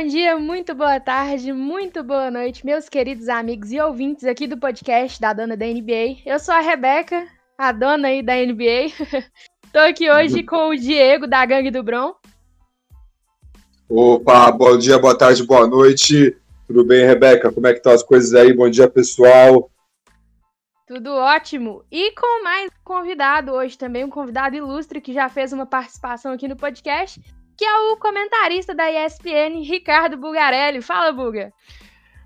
bom dia, muito boa tarde, muito boa noite, meus queridos amigos e ouvintes aqui do podcast da dona da NBA. Eu sou a Rebeca, a dona aí da NBA. Tô aqui hoje com o Diego da Gangue do Bron. Opa, bom dia, boa tarde, boa noite. Tudo bem, Rebeca? Como é que estão as coisas aí? Bom dia, pessoal. Tudo ótimo. E com mais convidado hoje também, um convidado ilustre que já fez uma participação aqui no podcast, que é o comentarista da ESPN, Ricardo Bugarelli. Fala, Buga.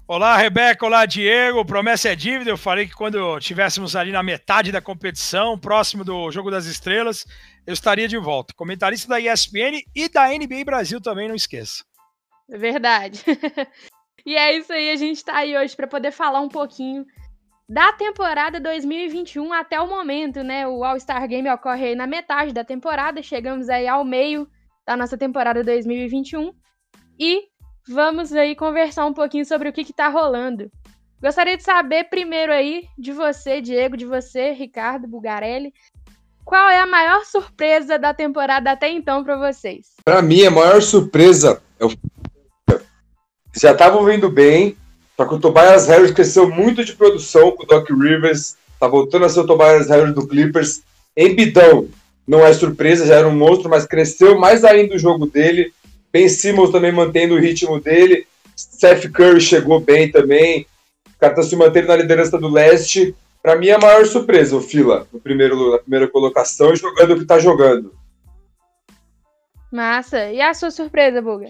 Olá, Rebeca. Olá, Diego. Promessa é dívida. Eu falei que quando estivéssemos ali na metade da competição, próximo do Jogo das Estrelas, eu estaria de volta. Comentarista da ESPN e da NBA Brasil também, não esqueça. É verdade. e é isso aí, a gente está aí hoje para poder falar um pouquinho da temporada 2021 até o momento, né? O All-Star Game ocorre aí na metade da temporada, chegamos aí ao meio da nossa temporada 2021 e vamos aí conversar um pouquinho sobre o que está rolando. Gostaria de saber primeiro aí de você, Diego, de você, Ricardo Bugarelli, qual é a maior surpresa da temporada até então para vocês? Para mim, a maior surpresa é o já estavam vendo bem, só que o Tobias Harris cresceu muito de produção com o Doc Rivers, tá voltando a ser o Tobias Harris do Clippers. Embidão, não é surpresa, já era um monstro, mas cresceu mais ainda o jogo dele. Ben Simmons também mantendo o ritmo dele. Steph Curry chegou bem também. O cara tá se mantendo na liderança do leste. Para mim, é a maior surpresa, o Fila, no primeiro, na primeira colocação, jogando o que tá jogando. Massa. E a sua surpresa, Buga?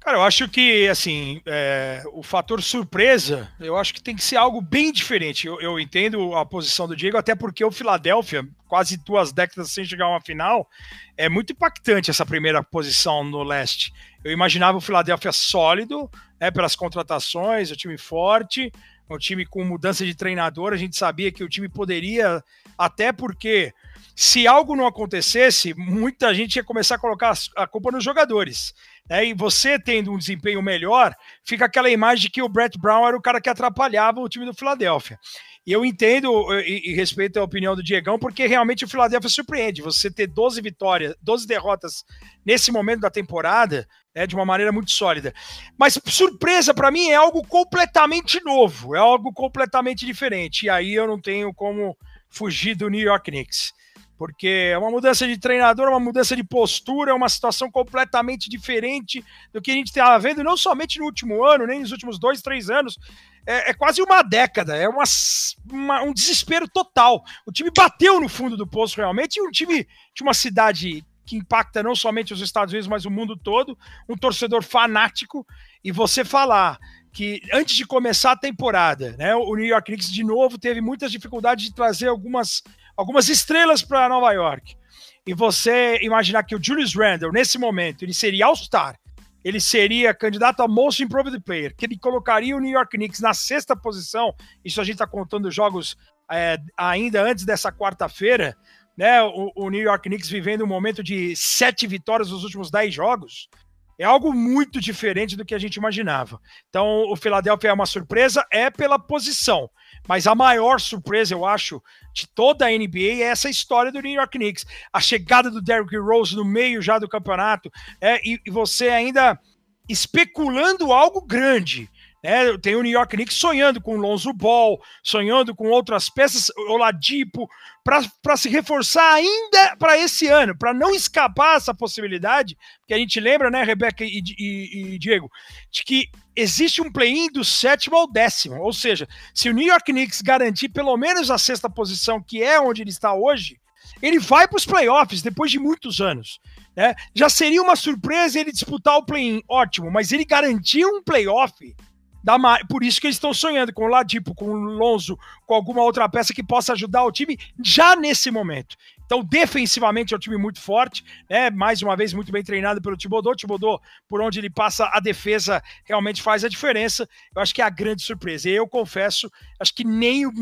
Cara, eu acho que, assim, é, o fator surpresa, eu acho que tem que ser algo bem diferente. Eu, eu, entendo a posição do Diego, até porque o Philadelphia, quase duas décadas sem chegar a uma final, é muito impactante essa primeira posição no leste. Eu imaginava o Philadelphia sólido, né, pelas contratações, o time forte, um time com mudança de treinador. A gente sabia que o time poderia, até porque se algo não acontecesse, muita gente ia começar a colocar a culpa nos jogadores. Né? E você tendo um desempenho melhor, fica aquela imagem de que o Brett Brown era o cara que atrapalhava o time do Philadelphia. E eu entendo e, e, respeito a opinião do Diegão, porque realmente o Philadelphia surpreende. Você ter 12 vitórias, 12 derrotas nesse momento da temporada, né, de uma maneira muito sólida. Mas surpresa para mim é algo completamente novo, é algo completamente diferente. E aí eu não tenho como fugir do New York Knicks porque é uma mudança de treinador, uma mudança de postura, é uma situação completamente diferente do que a gente estava vendo, não somente no último ano, nem nos últimos dois, três anos. É, é quase uma década, é uma, uma, um desespero total. O time bateu no fundo do poço realmente, e um time de uma cidade que impacta não somente os Estados Unidos, mas o mundo todo, um torcedor fanático, e você falar que antes de começar a temporada, né, o New York Knicks de novo teve muitas dificuldades de trazer algumas algumas estrelas para Nova York, e você imaginar que o Julius Randle, nesse momento, ele seria All-Star, ele seria candidato a Most Improved Player, que ele colocaria o New York Knicks na sexta posição, isso a gente está contando jogos é, ainda antes dessa quarta-feira, né? O, o, New York Knicks vivendo um momento de sete vitórias nos últimos dez jogos. É algo muito diferente do que a gente imaginava. Então, o Philadelphia é uma surpresa, é pela posição. Mas a maior surpresa, eu acho, de toda a NBA é essa história do New York Knicks. A chegada do Derrick Rose no meio já do campeonato, é, e, e você ainda especulando algo grande. Né? Tem o New York Knicks sonhando com Lonzo Ball, sonhando com outras peças, Oladipo, para se reforçar ainda para esse ano, para não escapar essa possibilidade, que a gente lembra, né, Rebeca e, e, e Diego, de que existe um play-in do sétimo ao décimo, ou seja, se o New York Knicks garantir pelo menos a sexta posição, que é onde ele está hoje, ele vai para os playoffs depois de muitos anos. Né? Já seria uma surpresa ele disputar o play-in, ótimo, mas ele garantir um playoff da, por isso que eles estão sonhando com o Ladipo, com o Lonzo, com alguma outra peça que possa ajudar o time já nesse momento. Então, defensivamente é um time muito forte, né? Mais uma vez, muito bem treinado pelo Thibodeau. Thibodeau, por onde ele passa, a defesa realmente faz a diferença. Eu acho que é a grande surpresa. E eu confesso, acho que nem o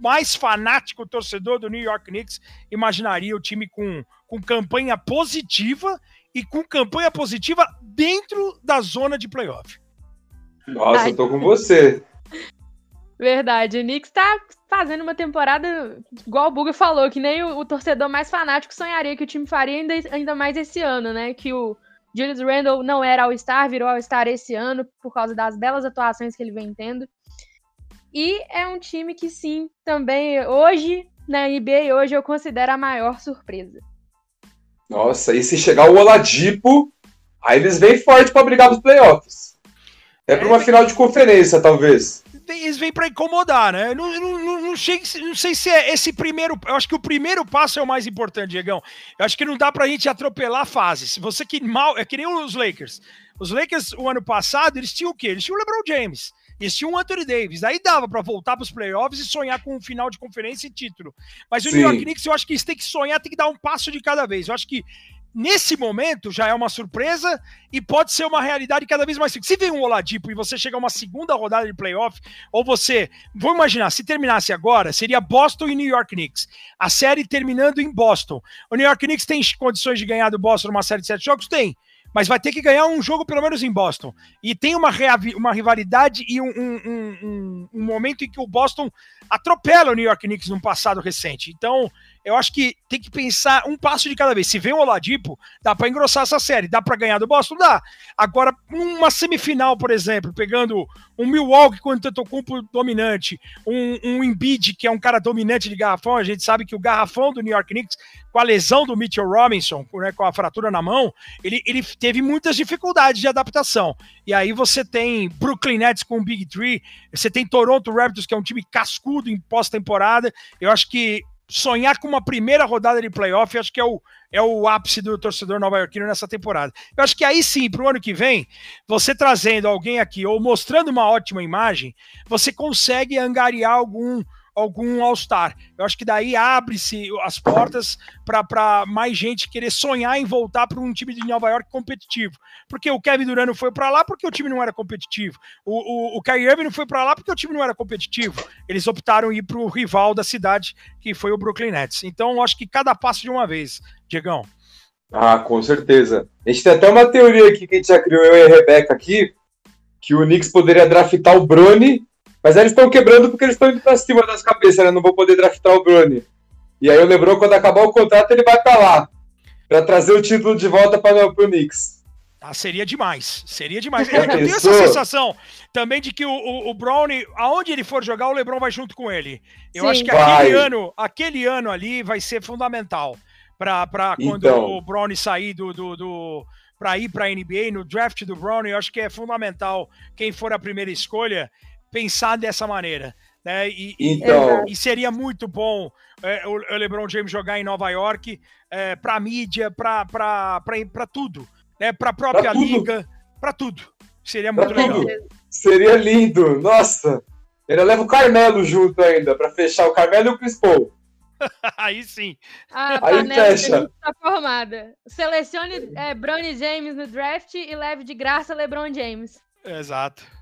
mais fanático torcedor do New York Knicks imaginaria o time com, com campanha positiva e com campanha positiva dentro da zona de playoff. Nossa, Ai. eu tô com você. Verdade, o Knicks tá fazendo uma temporada, igual o Buga falou, que nem o, o, torcedor mais fanático sonharia que o time faria ainda, ainda mais esse ano, né? Que o Julius Randle não era All-Star, virou All-Star esse ano por causa das belas atuações que ele vem tendo. E é um time que sim, também hoje na NBA hoje eu considero a maior surpresa. Nossa, e se chegar o Oladipo, aí eles vêm forte para brigar nos playoffs. É para uma final de conferência, talvez eles vêm para incomodar, né? Não, não, não, não, sei, não sei se é esse primeiro. Eu acho que o primeiro passo é o mais importante, Diegão. Eu acho que não dá pra gente atropelar fases. Você que mal. É que nem os Lakers. Os Lakers, o ano passado, eles tinham o quê? Eles tinham o LeBron James. Eles tinham o Anthony Davis. Aí dava para voltar para os playoffs e sonhar com um final de conferência e título. Mas o Sim. New York Knicks, eu acho que eles têm que sonhar, tem que dar um passo de cada vez. Eu acho que nesse momento já é uma surpresa e pode ser uma realidade cada vez mais. Se vem um Oladipo e você chega a uma segunda rodada de playoff, ou você. Vou imaginar, se terminasse agora, seria Boston e New York Knicks. A série terminando em Boston. O New York Knicks tem condições de ganhar do Boston numa série de sete jogos? Tem mas vai ter que ganhar um jogo pelo menos em Boston. E tem uma, uma rivalidade e um, um, um, um, momento em que o Boston atropela o New York Knicks num passado recente. Então, eu acho que tem que pensar um passo de cada vez. Se vem o Oladipo, dá para engrossar essa série, dá para ganhar do Boston, dá. Agora, uma semifinal, por exemplo, pegando um Milwaukee com o Antetokounmpo dominante, um, um Embiid, que é um cara dominante de garrafão, a gente sabe que o garrafão do New York Knicks, com a lesão do Mitchell Robinson, né, com a fratura na mão, ele, ele teve muitas dificuldades de adaptação. E aí você tem Brooklyn Nets com o Big Three, você tem Toronto Raptors, que é um time cascudo em pós-temporada. Eu acho que sonhar com uma primeira rodada de playoff, acho que é o, é o ápice do torcedor nova-iorquino nessa temporada. Eu acho que aí sim, para o ano que vem, você trazendo alguém aqui ou mostrando uma ótima imagem, você consegue angariar algum algum All-Star. Eu acho que daí abre-se as portas para mais gente querer sonhar em voltar para um time de Nova York competitivo. Porque o Kevin Durant foi para lá porque o time não era competitivo. O, o, o Kyrie Irving não foi para lá porque o time não era competitivo. Eles optaram ir para o rival da cidade, que foi o Brooklyn Nets. Então, eu acho que cada passo de uma vez, Diegão. Ah, com certeza. A gente tem até uma teoria aqui que a gente já criou, eu e a Rebeca aqui, que o Knicks poderia draftar o Brony mas aí eles estão quebrando porque eles estão indo pra cima das cabeças, né? Não vou poder draftar o Bruni. E aí o LeBron, quando acabar o contrato, ele vai pra lá. Pra trazer o título de volta para o Knicks. Ah, seria demais. Seria demais. Eu, eu tenho essa sensação também de que o, o, o Brownie, aonde ele for jogar, o LeBron vai junto com ele. Eu Sim. acho que aquele ano, aquele ano ali vai ser fundamental para quando então. o Brownie sair do, do, do para ir para a NBA no draft do Brownie. Eu acho que é fundamental quem for a primeira escolha pensar dessa maneira. Né? E, então... e, e seria muito bom é, o LeBron James jogar em Nova York é, para mídia, para tudo, né? para a própria pra liga, para tudo. Seria muito pra legal. Tudo. Seria lindo, nossa. Ele leva o Carmelo junto ainda, para fechar o Carmelo e o Chris Paul. Aí sim. A Aí fecha. Tá formada. Selecione é, James no draft e leve de graça LeBron James. Exato.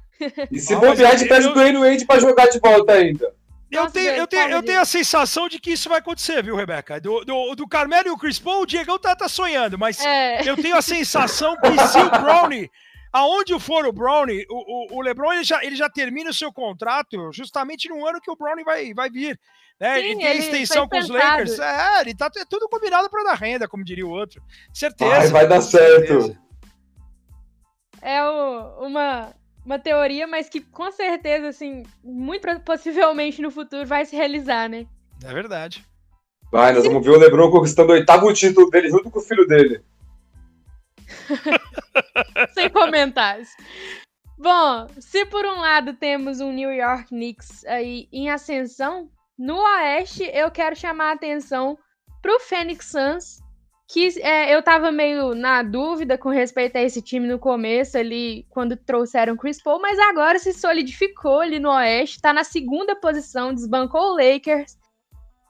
E se bobear, a gente pede o Dwayne Wade pra jogar de volta ainda. Eu tenho, eu, tenho, eu tenho a sensação de que isso vai acontecer, viu, Rebeca? Do, do, do Carmelo e o Chris Paul, o Diegão tá, tá sonhando, mas é. eu tenho a sensação que se o Brownie, aonde for o Brownie, o, o, o LeBron ele já, ele já termina o seu contrato justamente no ano que o Brownie vai, vai vir. Né? Sim, ele tem extensão com os Lakers. É, ele tá é tudo combinado para dar renda, como diria o outro. Certeza. Vai, vai dar certo. Certeza. É o, uma uma teoria, mas que com certeza, assim, muito possivelmente no futuro vai se realizar, né? É verdade. Vai, nós vamos ver o LeBron conquistando o oitavo título dele junto com o filho dele. Sem comentários. Bom, se por um lado temos um New York Knicks aí em ascensão, no Oeste eu quero chamar a atenção pro Phoenix Suns, que é, eu tava meio na dúvida com respeito a esse time no começo ali, quando trouxeram Chris Paul, mas agora se solidificou ali no Oeste, tá na segunda posição, desbancou o Lakers.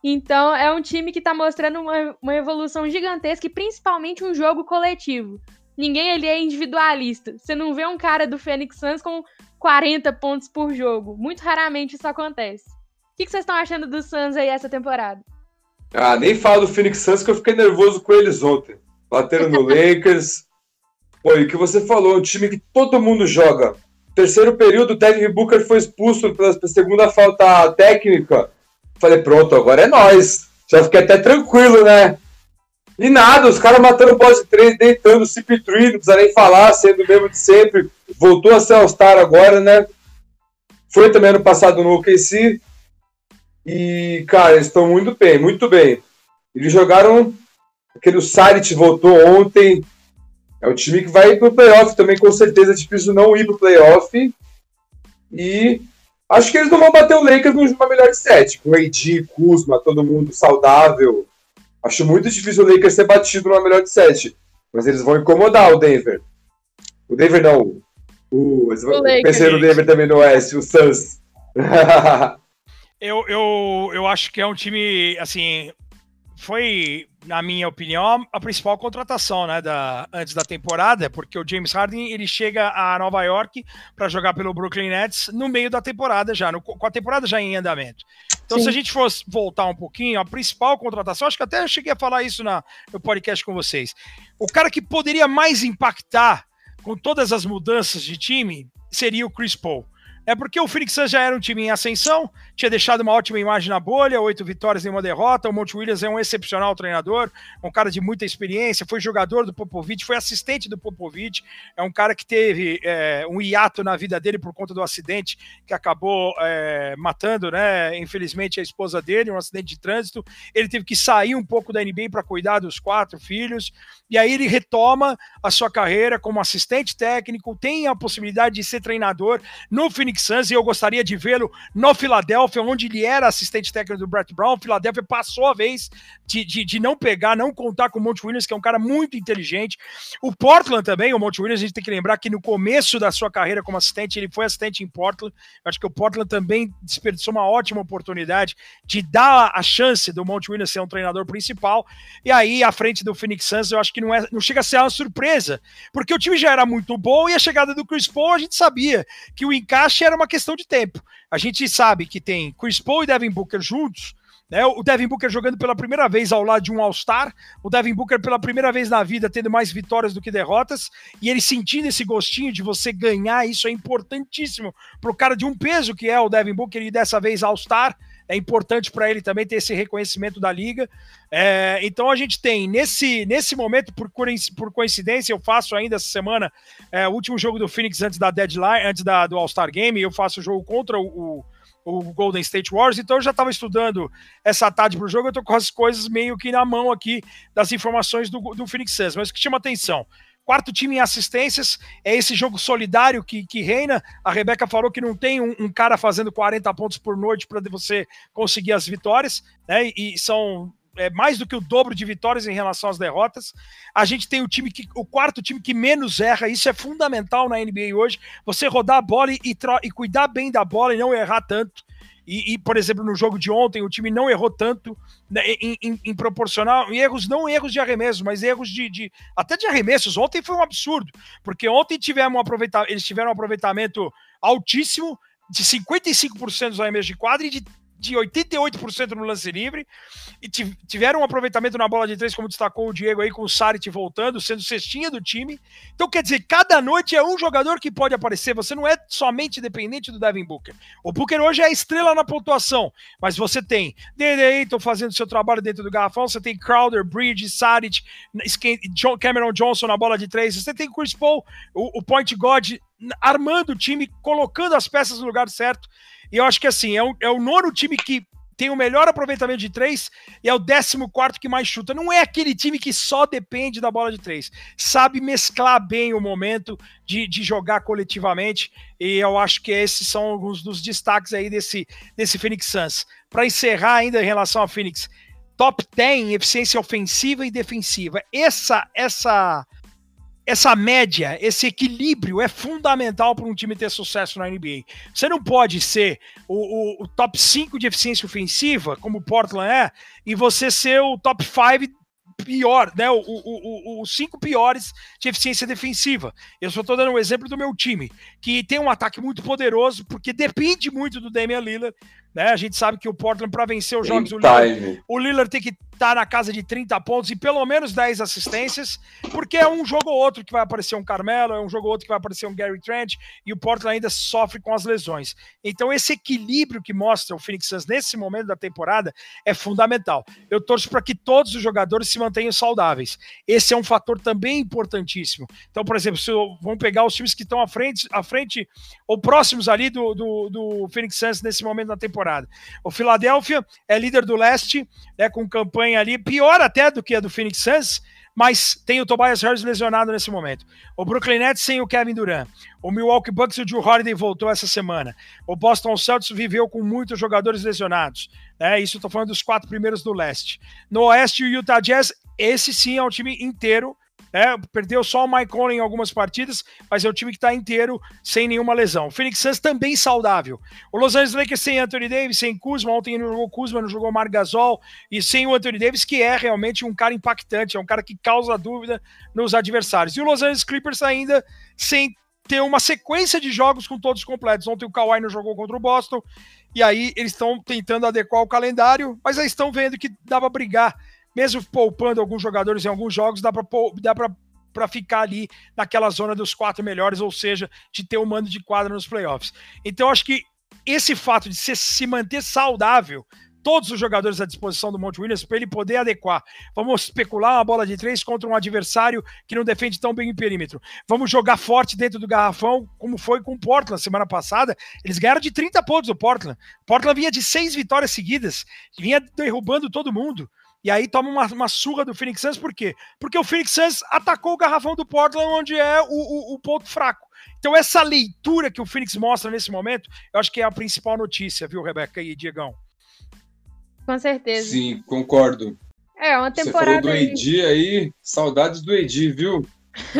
Então é um time que tá mostrando uma, uma evolução gigantesca e principalmente um jogo coletivo. Ninguém ali é individualista. Você não vê um cara do Phoenix Suns com 40 pontos por jogo. Muito raramente isso acontece. O que vocês estão achando do Suns aí essa temporada? Ah, nem falo do Phoenix Suns que eu fiquei nervoso com eles ontem. Bateram no Lakers. Pô, e o que você falou, é um time que todo mundo joga. Terceiro período, o Devin Booker foi expulso pela segunda falta técnica. Falei, pronto, agora é nós. Já fiquei até tranquilo, né? E nada, os caras matando bola de três, deitando o CP3, não precisa nem falar, sendo o mesmo de sempre. Voltou a ser All-Star agora, né? Foi também ano passado no OKC. E, cara, eles estão muito bem, muito bem. Eles jogaram. Aquele Sarit voltou ontem. É um time que vai pro playoff também, com certeza. É difícil não ir pro playoff. E acho que eles não vão bater o Lakers numa melhor de sete. Com AD, Kuzma, todo mundo saudável. Acho muito difícil o Lakers ser batido numa melhor de sete. Mas eles vão incomodar o Denver. O Denver não. O, o pensei no Denver também no Oeste, o Suns. eu, eu, eu acho que é um time, assim, foi, na minha opinião, a principal contratação, né, da, antes da temporada, porque o James Harden ele chega a Nova York para jogar pelo Brooklyn Nets no meio da temporada já, no, com a temporada já em andamento. Então, Sim. se a gente fosse voltar um pouquinho, a principal contratação, acho que até eu cheguei a falar isso na, no podcast com vocês. O cara que poderia mais impactar com todas as mudanças de time seria o Chris Paul. É porque o Phoenix Suns já era um time em ascensão, tinha deixado uma ótima imagem na bolha, oito vitórias e uma derrota. O Monte Williams é um excepcional treinador, um cara de muita experiência, foi jogador do Popovich, foi assistente do Popovich, é um cara que teve é, um hiato na vida dele por conta do acidente que acabou é, matando, né, infelizmente, a esposa dele, um acidente de trânsito. Ele teve que sair um pouco da NBA para cuidar dos quatro filhos, e aí ele retoma a sua carreira como assistente técnico, tem a possibilidade de ser treinador no Phoenix Suns, e eu gostaria de vê-lo no Philadelphia, onde ele era assistente técnico do Brett Brown. O Philadelphia passou a vez de, de, de, não pegar, não contar com o Monte Williams, que é um cara muito inteligente. O Portland também, o Monte Williams, a gente tem que lembrar que no começo da sua carreira como assistente, ele foi assistente em Portland. Eu acho que o Portland também desperdiçou uma ótima oportunidade de dar a chance do Monte Williams ser um treinador principal. E aí, à frente do Phoenix Suns, eu acho que não, é, não chega a ser uma surpresa, porque o time já era muito bom e a chegada do Chris Paul a gente sabia que o encaixe era uma questão de tempo. A gente sabe que tem Chris Paul e Devin Booker juntos, né? O Devin Booker jogando pela primeira vez ao lado de um All-Star, o Devin Booker pela primeira vez na vida tendo mais vitórias do que derrotas, e ele sentindo esse gostinho de você ganhar, isso é importantíssimo para o cara de um peso que é o Devin Booker e dessa vez All-Star é importante para ele também ter esse reconhecimento da liga. É, então a gente tem nesse, nesse momento, por, por coincidência, eu faço ainda essa semana é, o último jogo do Phoenix antes da deadline, antes da, do All-Star Game, eu faço o jogo contra o, o, o Golden State Warriors, então eu já estava estudando essa tarde para o jogo, eu estou com as coisas meio que na mão aqui das informações do, do Phoenix Suns, mas o que chama atenção, Quarto time em assistências, é esse jogo solidário que, que reina. A Rebeca falou que não tem um, um cara fazendo 40 pontos por noite para você conseguir as vitórias, né? E são é, mais do que o dobro de vitórias em relação às derrotas. A gente tem o time que o quarto time que menos erra, isso é fundamental na NBA hoje. Você rodar a bola e, e cuidar bem da bola e não errar tanto. E, e, por exemplo, no jogo de ontem, o time não errou tanto né, em, em, em, proporcional, em erros, não erros de arremesso, mas erros de, de, até de arremessos. Ontem foi um absurdo, porque ontem tivemos um eles tiveram um aproveitamento altíssimo de 55% dos arremessos de quadra e de de 88% no lance livre e tiveram um aproveitamento na bola de três, como destacou o Diego aí, com o Sarit voltando, sendo cestinha do time. Então, quer dizer, cada noite é um jogador que pode aparecer. Você não é somente dependente do Devin Booker. O Booker hoje é a estrela na pontuação, mas você tem Dede Ayton fazendo seu trabalho dentro do garrafão, você tem Crowder, Bridge, Sarit, Cameron Johnson na bola de três, você tem Chris Paul, o, o point guard armando o time, colocando as peças no lugar certo. E eu acho que assim, é o, é o nono time que tem o melhor aproveitamento de três e é o décimo quarto que mais chuta. Não é aquele time que só depende da bola de três. Sabe mesclar bem o momento de, de jogar coletivamente. E eu acho que esses são alguns dos destaques aí desse, desse Phoenix Suns. Para encerrar ainda em relação ao Phoenix, top 10 em eficiência ofensiva e defensiva. Essa, essa essa média, esse equilíbrio é fundamental para um time ter sucesso na NBA. Você não pode ser o, o, o, top 5 de eficiência ofensiva, como o Portland é, e você ser o top 5 pior, né? Os cinco piores de eficiência defensiva. Eu só estou dando um exemplo do meu time, que tem um ataque muito poderoso, porque depende muito do Damian Lillard, Né? A gente sabe que o Portland, para vencer os jogos, o Lillard, o Lillard tem que estar na casa de 30 pontos e pelo menos 10 assistências, porque é um jogo ou outro que vai aparecer um Carmelo, é um jogo ou outro que vai aparecer um Gary Trent, e o Portland ainda sofre com as lesões. Então, esse equilíbrio que mostra o Phoenix Suns nesse momento da temporada é fundamental. Eu torço para que todos os jogadores se mantenham saudáveis. Esse é um fator também importantíssimo. Então, por exemplo, se vamos pegar os times que estão à frente, à frente ou próximos ali do, do, do Phoenix Suns nesse momento da temporada. O Philadelphia é líder do leste, né, com campanha ali pior até do que a do Phoenix Suns, mas tem o Tobias Harris lesionado nesse momento. O Brooklyn Nets sem o Kevin Durant. O Milwaukee Bucks e o Drew Holiday voltou essa semana. O Boston Celtics viveu com muitos jogadores lesionados. Né? Isso estou falando dos quatro primeiros do leste. No oeste, o Utah Jazz, esse sim é um time inteiro né? Perdeu só o Mike Conley em algumas partidas, mas é o time que está inteiro sem nenhuma lesão. O Phoenix Suns também saudável. O Los Angeles Lakers sem Anthony Davis, sem Kuzma, ontem não jogou Kuzma, não jogou Marc Gasol, e sem o Anthony Davis, que é realmente um cara impactante, é um cara que causa dúvida nos adversários. E o Los Angeles Clippers ainda sem ter uma sequência de jogos com todos completos. Ontem o Kawhi não jogou contra o Boston, e aí eles estão tentando adequar o calendário, mas aí estão vendo que dá para brigar mesmo poupando alguns jogadores em alguns jogos, dá para dá ficar ali naquela zona dos quatro melhores, ou seja, de ter o um mando de quadra nos playoffs. Então, acho que esse fato de se, se manter saudável, todos os jogadores à disposição do Monte Williams para ele poder adequar. Vamos especular uma bola de três contra um adversário que não defende tão bem o perímetro. Vamos jogar forte dentro do garrafão, como foi com o Portland semana passada. Eles ganharam de 30 pontos o Portland. Portland vinha de seis vitórias seguidas, vinha derrubando todo mundo. E aí toma uma, uma surra do Phoenix Suns, por quê? Porque o Phoenix Suns atacou o garrafão do Portland, onde é o, o, o ponto fraco. Então, essa leitura que o Phoenix mostra nesse momento, eu acho que é a principal notícia, viu, Rebeca e Diegão? Com certeza. Sim, concordo. É, uma temporada. Você falou do Edi aí, saudades do Edi, viu?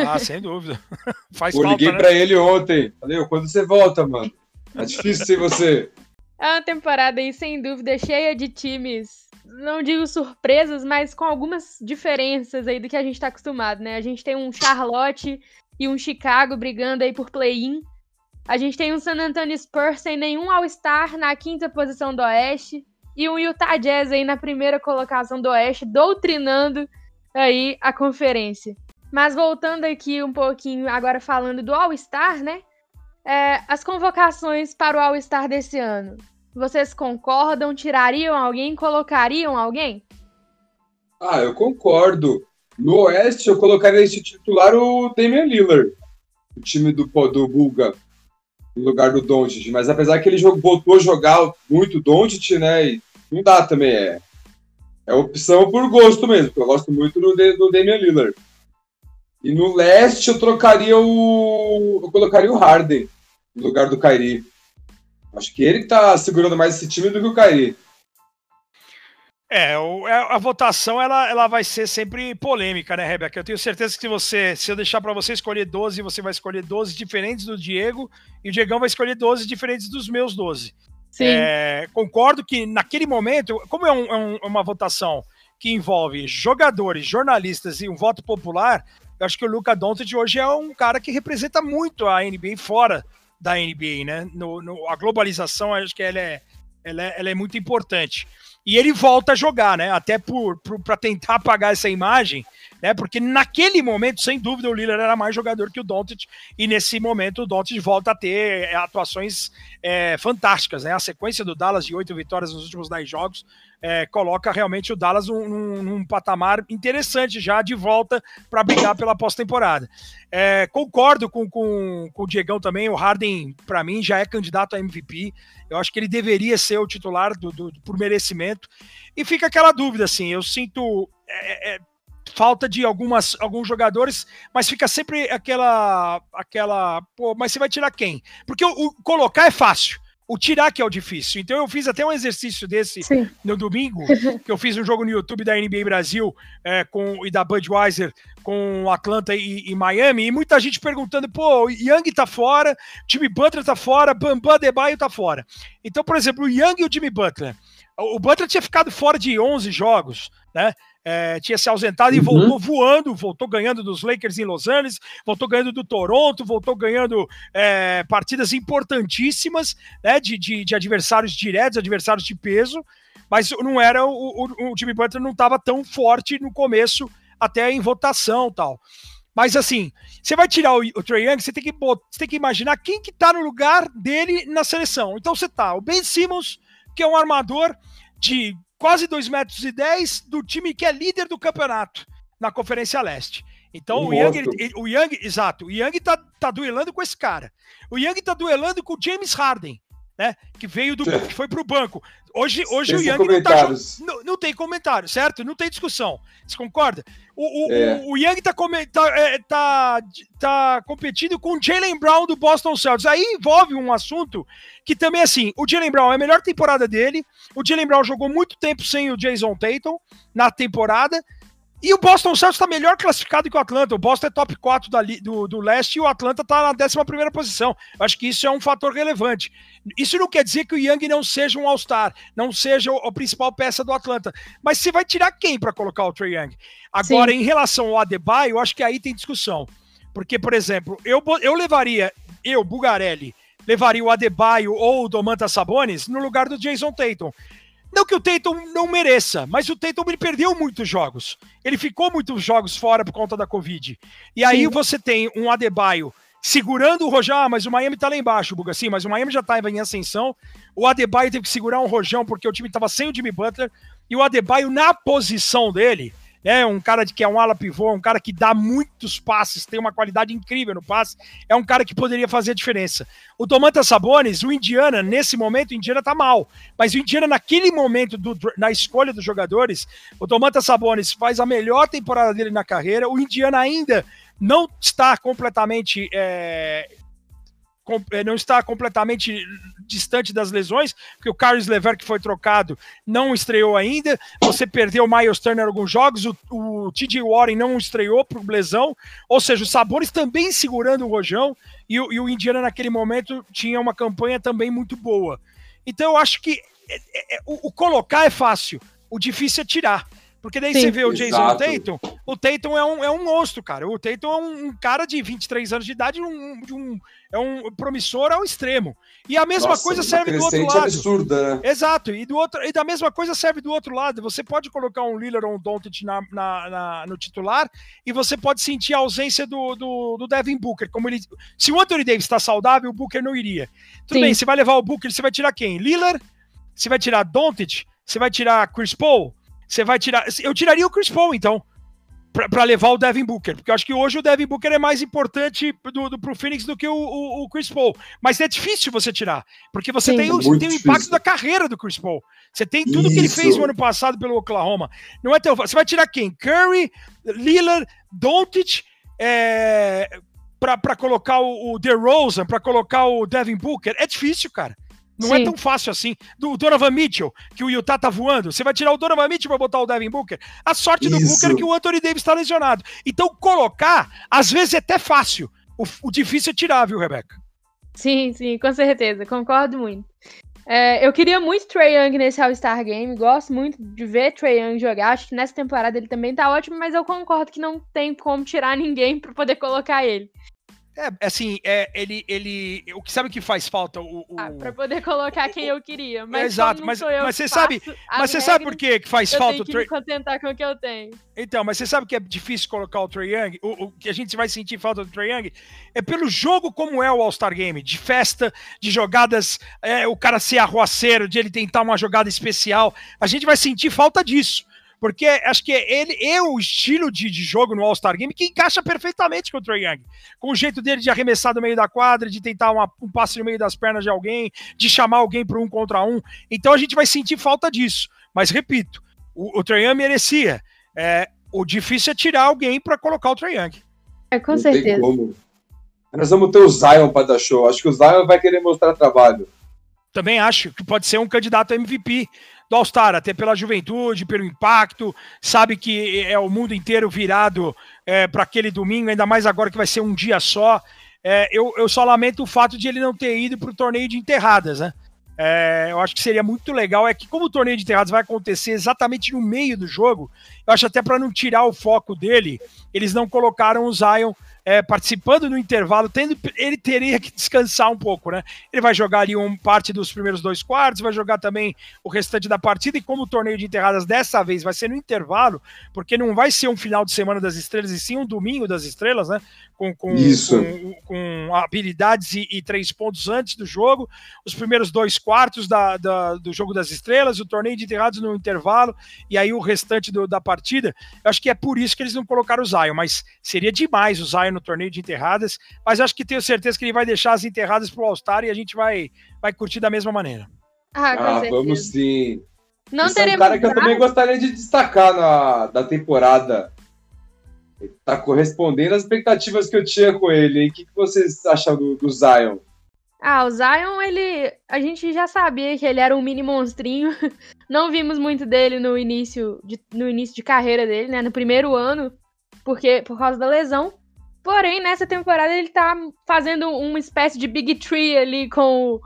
Ah, sem dúvida. Faz Eu falta, liguei né? pra ele ontem. Falei, "Ô, quando você volta, mano? É difícil ser você. É uma temporada aí, sem dúvida, cheia de times, não digo surpresas, mas com algumas diferenças aí do que a gente tá acostumado, né? A gente tem um Charlotte e um Chicago brigando aí por play-in. A gente tem um San Antonio Spurs sem nenhum All-Star na quinta posição do Oeste. E um Utah Jazz aí na primeira colocação do Oeste, doutrinando aí a conferência. Mas voltando aqui um pouquinho, agora falando do All-Star, né? É, as convocações para o All-Star desse ano. Vocês concordam? Tirariam alguém? Colocariam alguém? Ah, eu concordo. No Oeste, eu colocaria esse titular o Damian Lillard, o time do, do Bulga, no lugar do Doncic. Mas apesar que ele jogou, a jogar muito Doncic, né? E não dá também. É, é opção por gosto mesmo, porque eu gosto muito do, do Damian Lillard. E no Leste, eu trocaria o. Eu colocaria o Harden no lugar do Kyrie. Acho que ele que tá segurando mais esse time do que o Kyrie. É, é, a votação ela, ela vai ser sempre polêmica, né, Rebeca? Eu tenho certeza que se você, se eu deixar para você escolher 12, você vai escolher 12 diferentes do Diego e o Diegão vai escolher 12 diferentes dos meus 12. Sim. É, concordo que naquele momento, como é, um- é um- é uma votação que envolve jogadores, jornalistas e um voto popular, eu acho que o Luca Doncic hoje é um cara que representa muito a NBA fora da NBA, né? No, no- a globalização, acho que ela é, ela é, ela é muito importante. E ele volta a jogar, né? Até para tentar apagar essa imagem, né? Porque naquele momento, sem dúvida, o Lillard era mais jogador que o Doncic, e nesse momento o Doncic volta a ter é, atuações é, fantásticas, né? A sequência do Dallas de oito vitórias nos últimos dez jogos é, coloca realmente o Dallas num, num- num patamar interessante já de volta para brigar pela pós-temporada. É, concordo com, com, com o Diegão também, o Harden, para mim, já é candidato a MVP. Eu acho que ele deveria ser o titular do, do- por merecimento. E fica aquela dúvida, assim, eu sinto é, é, falta de algumas, alguns jogadores, mas fica sempre aquela, aquela, pô, mas você vai tirar quem? Porque o, o colocar é fácil. O tirar que é o difícil. Então eu fiz até um exercício desse Sim. no domingo, que eu fiz um jogo no YouTube da NBA Brasil é, com, e da Budweiser com Atlanta e, e Miami, e muita gente perguntando, pô, o Young tá fora, o Jimmy Butler tá fora, Bambam Adebayo tá fora. Então, por exemplo, o Young e o Jimmy Butler. O o Butler tinha ficado fora de 11 jogos, né? É, tinha se ausentado e uhum. voltou voando, voltou ganhando dos Lakers em Los Angeles, voltou ganhando do Toronto, voltou ganhando é, partidas importantíssimas né, de, de, de, adversários diretos, adversários de peso, mas não era o, o, o time Butler não estava tão forte no começo, até em votação tal. Mas assim, você vai tirar o, o Trey Young, você tem que, você tem que imaginar quem que tá no lugar dele na seleção. Então você tá o Ben Simmons, que é um armador de quase 2 metros e 10 do time que é líder do campeonato na Conferência Leste. Então o Young, ele, o Young, exato, o Young tá, tá duelando com esse cara. O Young tá duelando com o James Harden, né? Que veio do que foi pro banco. Hoje, hoje o Young não, tá, não, não, tem comentário, certo? Não tem discussão. Você concorda? O, o, é. o, o Young tá, tá, é, tá, tá competindo com o Jalen Brown do Boston Celtics. Aí envolve um assunto que também, assim, o Jalen Brown é a melhor temporada dele. O Jalen Brown jogou muito tempo sem o Jason Tatum na temporada. E o Boston Celtics está melhor classificado que o Atlanta. O Boston é top 4 da, do, do leste e o Atlanta está na 11 posição. Eu acho que isso é um fator relevante. Isso não quer dizer que o Young não seja um All-Star, não seja a principal peça do Atlanta. Mas você vai tirar quem para colocar o Trey Young? Agora, Sim. em relação ao Adebayo, eu acho que aí tem discussão. Porque, por exemplo, eu, eu levaria, eu, Bugarelli, levaria o Adebayo ou o Domantas Sabonis no lugar do Jason Tatum. Não que o Tatum não mereça, mas o Tatum ele perdeu muitos jogos. Ele ficou muitos jogos fora por conta da Covid. E aí Sim. você tem um Adebayo segurando o Rojão, ah, mas o Miami tá lá embaixo, Buga, sim, mas o Miami já tá em ascensão. O Adebayo teve que segurar um Rojão porque o time tava sem o Jimmy Butler. E o Adebayo, na posição dele, é um cara de que é um ala pivô, um cara que dá muitos passes, tem uma qualidade incrível no passe, é um cara que poderia fazer a diferença. O Domantas Sabonis, o Indiana, nesse momento, o Indiana tá mal, mas o Indiana, naquele momento, do, na escolha dos jogadores, o Domantas Sabonis faz a melhor temporada dele na carreira, o Indiana ainda não está completamente é, não está completamente distante das lesões, porque o Carlos Lever, que foi trocado, não estreou ainda. Você perdeu o Miles Turner alguns jogos, o, o TJ Warren não estreou por lesão. Ou seja, os Sabores também segurando o Rojão, e, e, o Indiana, naquele momento, tinha uma campanha também muito boa. Então, eu acho que é, é o, o colocar é fácil, o difícil é tirar. Porque daí Sim, você vê o Jason exato. Tatum, o Tatum é um, é um monstro, cara. O Tatum é um, um cara de 23 anos de idade, um, um, é um promissor ao extremo. E a mesma Nossa, coisa serve do outro lado. absurda, né? Exato, e, do outro, e da mesma coisa serve do outro lado. Você pode colocar um Lillard ou um Doncic na, na, na, no titular e você pode sentir a ausência do, do, do Devin Booker. Como ele, se o Anthony Davis está saudável, o Booker não iria. Tudo Sim. bem, você vai levar o Booker, você vai tirar quem? Lillard? Você vai tirar Doncic? Você vai tirar Chris Paul? Você vai tirar. Eu tiraria o Chris Paul, então. para levar o Devin Booker, porque eu acho que hoje o Devin Booker é mais importante do, do, pro Phoenix do que o, o, o, Chris Paul. Mas é difícil você tirar, porque você Sim, tem, o, tem o impacto da carreira do Chris Paul. Você tem tudo Isso. que ele fez no ano passado pelo Oklahoma. Não é tão Você vai tirar quem? Curry, Lillard, Doncic, é, para colocar o, o DeRozan, para colocar o Devin Booker. É difícil, cara. Não é Sim. é tão fácil assim. Do Donovan Mitchell, que o Utah tá voando, você vai tirar o Donovan Mitchell para botar o Devin Booker? A sorte do Isso. Booker é que o Anthony Davis está lesionado. Então, colocar, às vezes é até fácil. O, o difícil é tirar, viu, Rebeca? Sim, sim, com certeza. Concordo muito. É, eu queria muito Trey Young nesse All-Star Game. Gosto muito de ver Trey Young jogar. Acho que nessa temporada ele também tá ótimo, mas eu concordo que não tem como tirar ninguém para poder colocar ele. É, assim, é, ele, ele. O que sabe que faz falta? O, o... Ah, pra poder colocar quem eu queria. Mas é, exato, mas, mas você sabe. Mas você sabe por que faz eu falta tenho que o Trey... me contentar com o que eu tenho. Então, mas você sabe que é difícil colocar o Trey Young? O, o, que a gente vai sentir falta do Trey Young é pelo jogo como é o All-Star Game, de festa, de jogadas, é, o cara ser arruaceiro, de ele tentar uma jogada especial. A gente vai sentir falta disso. Porque acho que ele é o estilo de, de jogo no All-Star Game que encaixa perfeitamente com o Trae Young. Com o jeito dele de arremessar do meio da quadra, de tentar uma, um passe no meio das pernas de alguém, de chamar alguém para um contra um. Então a gente vai sentir falta disso. Mas repito, o, o Trae Young merecia. É, o difícil é tirar alguém para colocar o Trae Young. É, com Não certeza. Nós vamos ter o Zion para dar show. Acho que o Zion vai querer mostrar trabalho. Também acho que pode ser um candidato a MVP do All-Star, até pela juventude, pelo impacto, sabe que é o mundo inteiro virado é, para aquele domingo, ainda mais agora que vai ser um dia só. É, eu, eu só lamento o fato de ele não ter ido para o torneio de enterradas, né? é, eu acho que seria muito legal é que, como o torneio de enterrados vai acontecer exatamente no meio do jogo, eu acho até para não tirar o foco dele, eles não colocaram o Zion é, participando no intervalo, tendo, ele teria que descansar um pouco, né? Ele vai jogar ali um parte dos primeiros dois quartos, vai jogar também o restante da partida, e como o torneio de enterradas dessa vez vai ser no intervalo, porque não vai ser um final de semana das estrelas, e sim um domingo das estrelas, né? Com, com, com, com, habilidades e, e, três pontos antes do jogo, os primeiros dois quartos da, da, do jogo das estrelas, o torneio de enterrados no intervalo, e aí o restante do, da partida. Eu acho que é por isso que eles não colocaram o Zion, mas seria demais o Zion no torneio de enterradas, mas acho que tenho certeza que ele vai deixar as enterradas pro All-Star e a gente vai, vai curtir da mesma maneira. Ah, ah vamos sim. Não Esse teremos é um cara que eu também gostaria de destacar na da temporada. Ele tá correspondendo às expectativas que eu tinha com ele. Hein? O que, que vocês acham do, do Zion? Ah, o Zion, ele. A gente já sabia que ele era um mini monstrinho. Não vimos muito dele no início de, no início de carreira dele, né? No primeiro ano, porque por causa da lesão. Porém, nessa temporada ele tá fazendo uma espécie de Big Tree ali com,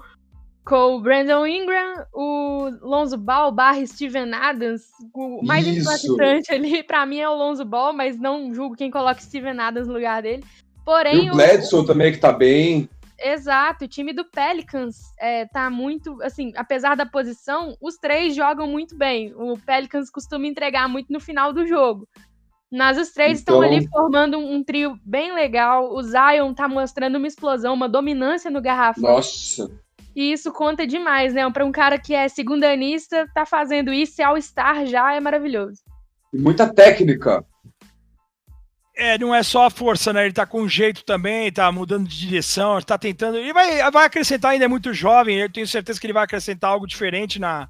com o Brandon Ingram, o Lonzo Ball barra Steven Adams. O mais Isso. impactante ali, para mim, é o Lonzo Ball, mas não julgo quem coloca Steven Adams no lugar dele. Porém, e o Bledsoe o... também, que tá bem. Exato, o time do Pelicans é, tá muito, assim, apesar da posição, os três jogam muito bem. O Pelicans costuma entregar muito no final do jogo. Mas os três então... estão ali formando um, trio bem legal. O Zion tá mostrando uma explosão, uma dominância no garrafão. Nossa! E isso conta demais, né? Para um cara que é segundanista, tá fazendo isso e All-Star já é maravilhoso. E muita técnica. É, não é só a força, né? Ele tá com jeito também, tá mudando de direção, tá tentando. Ele vai, vai acrescentar, ainda é muito jovem, eu tenho certeza que ele vai acrescentar algo diferente na,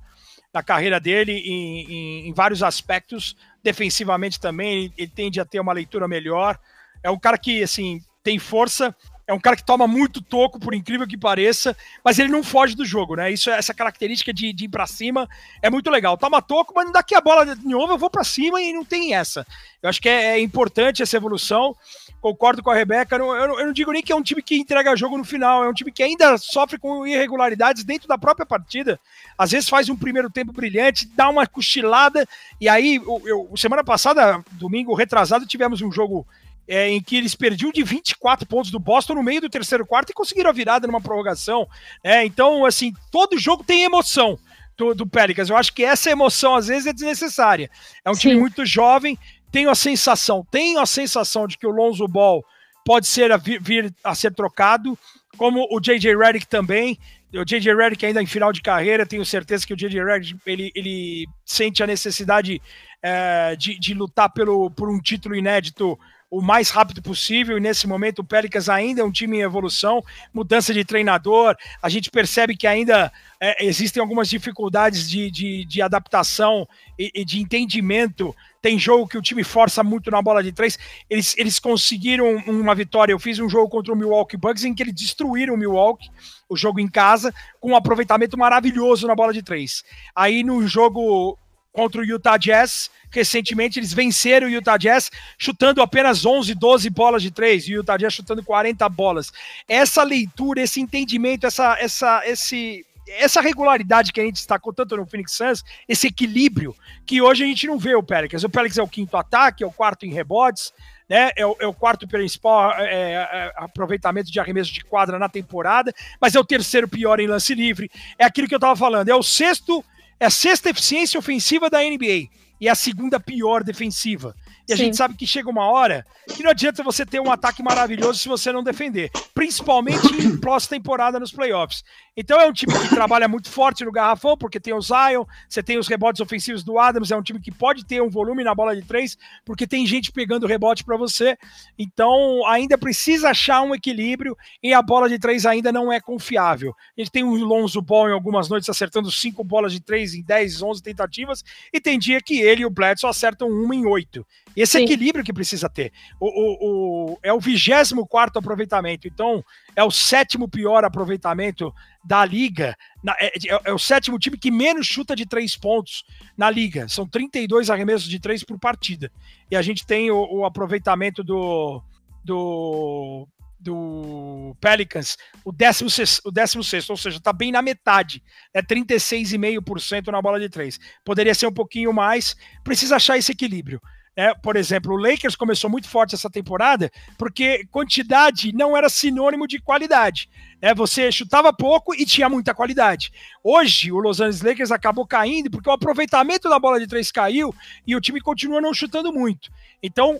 na carreira dele em, em, em vários aspectos defensivamente também, ele, tende a ter uma leitura melhor. É um cara que, assim, tem força, é um cara que toma muito toco, por incrível que pareça, mas ele não foge do jogo, né? Isso, essa característica de, de ir para cima é muito legal. Toma toco, mas daqui a bola de novo eu vou para cima e não tem essa. Eu acho que é, é importante essa evolução. Concordo com a Rebeca. Eu, eu, eu, não digo nem que é um time que entrega jogo no final, é um time que ainda sofre com irregularidades dentro da própria partida. Às vezes faz um primeiro tempo brilhante, dá uma cochilada, e aí, eu, eu semana passada, domingo retrasado, tivemos um jogo é, em que eles perdiam de 24 pontos do Boston no meio do terceiro quarto e conseguiram a virada numa prorrogação. É, então, assim, todo jogo tem emoção do, do Pelicans. Eu acho que essa emoção, às vezes, é desnecessária. É um Sim. time muito jovem, tenho a sensação, tenho a sensação de que o Lonzo Ball pode ser a vir, vir a ser trocado, como o JJ Redick também. O JJ Redick ainda em final de carreira, tenho certeza que o JJ Redick ele, ele sente a necessidade é, de, de lutar pelo, por um título inédito o mais rápido possível. E nesse momento o Pelicans ainda é um time em evolução, mudança de treinador. A gente percebe que ainda é, existem algumas dificuldades de, de, de adaptação e, e, de entendimento. Tem jogo que o time força muito na bola de três. Eles, eles conseguiram uma vitória. Eu fiz um jogo contra o Milwaukee Bucks em que eles destruíram o Milwaukee, o jogo em casa, com um aproveitamento maravilhoso na bola de três. Aí no jogo contra o Utah Jazz. Recentemente eles venceram o Utah Jazz chutando apenas 11, 12 bolas de três e o Utah Jazz chutando 40 bolas. Essa leitura, esse entendimento, essa, essa, esse, essa regularidade que a gente destacou tanto no Phoenix Suns, esse equilíbrio que hoje a gente não vê o Pelicans. O Pelicans é o quinto ataque, é o quarto em rebotes, né? É o, é o quarto principal é, é, é, aproveitamento de arremesso de quadra na temporada, mas é o terceiro pior em lance livre. É aquilo que eu estava falando, é o sexto é a sexta eficiência ofensiva da NBA e a segunda pior defensiva. E a Sim. gente sabe que chega uma hora que não adianta você ter um ataque maravilhoso se você não defender, principalmente em pós-temporada nos playoffs. Então é um time que trabalha muito forte no garrafão, porque tem o Zion, você tem os rebotes ofensivos do Adams, é um time que pode ter um volume na bola de três, porque tem gente pegando rebote para você. Então ainda precisa achar um equilíbrio e a bola de três ainda não é confiável. A gente tem o Lonzo Ball em algumas noites acertando cinco bolas de três em 10, 11 tentativas, e tem dia que ele e o Bledsoe acertam uma em oito. Esse Sim. equilíbrio que precisa ter. O, o, o é o 24 aproveitamento, então é o sétimo pior aproveitamento da liga. Na, é, é, é, o sétimo time que menos chuta de três pontos na liga. São 32 arremessos de três por partida. E a gente tem o, o aproveitamento do, do do Pelicans, o 16, o 16 ou seja, está bem na metade, é 36,5% na bola de três. Poderia ser um pouquinho mais, precisa achar esse equilíbrio. É, por exemplo, o Lakers começou muito forte essa temporada porque quantidade não era sinônimo de qualidade. É, você chutava pouco e tinha muita qualidade. Hoje, o Los Angeles Lakers acabou caindo porque o aproveitamento da bola de três caiu e o time continua não chutando muito. Então,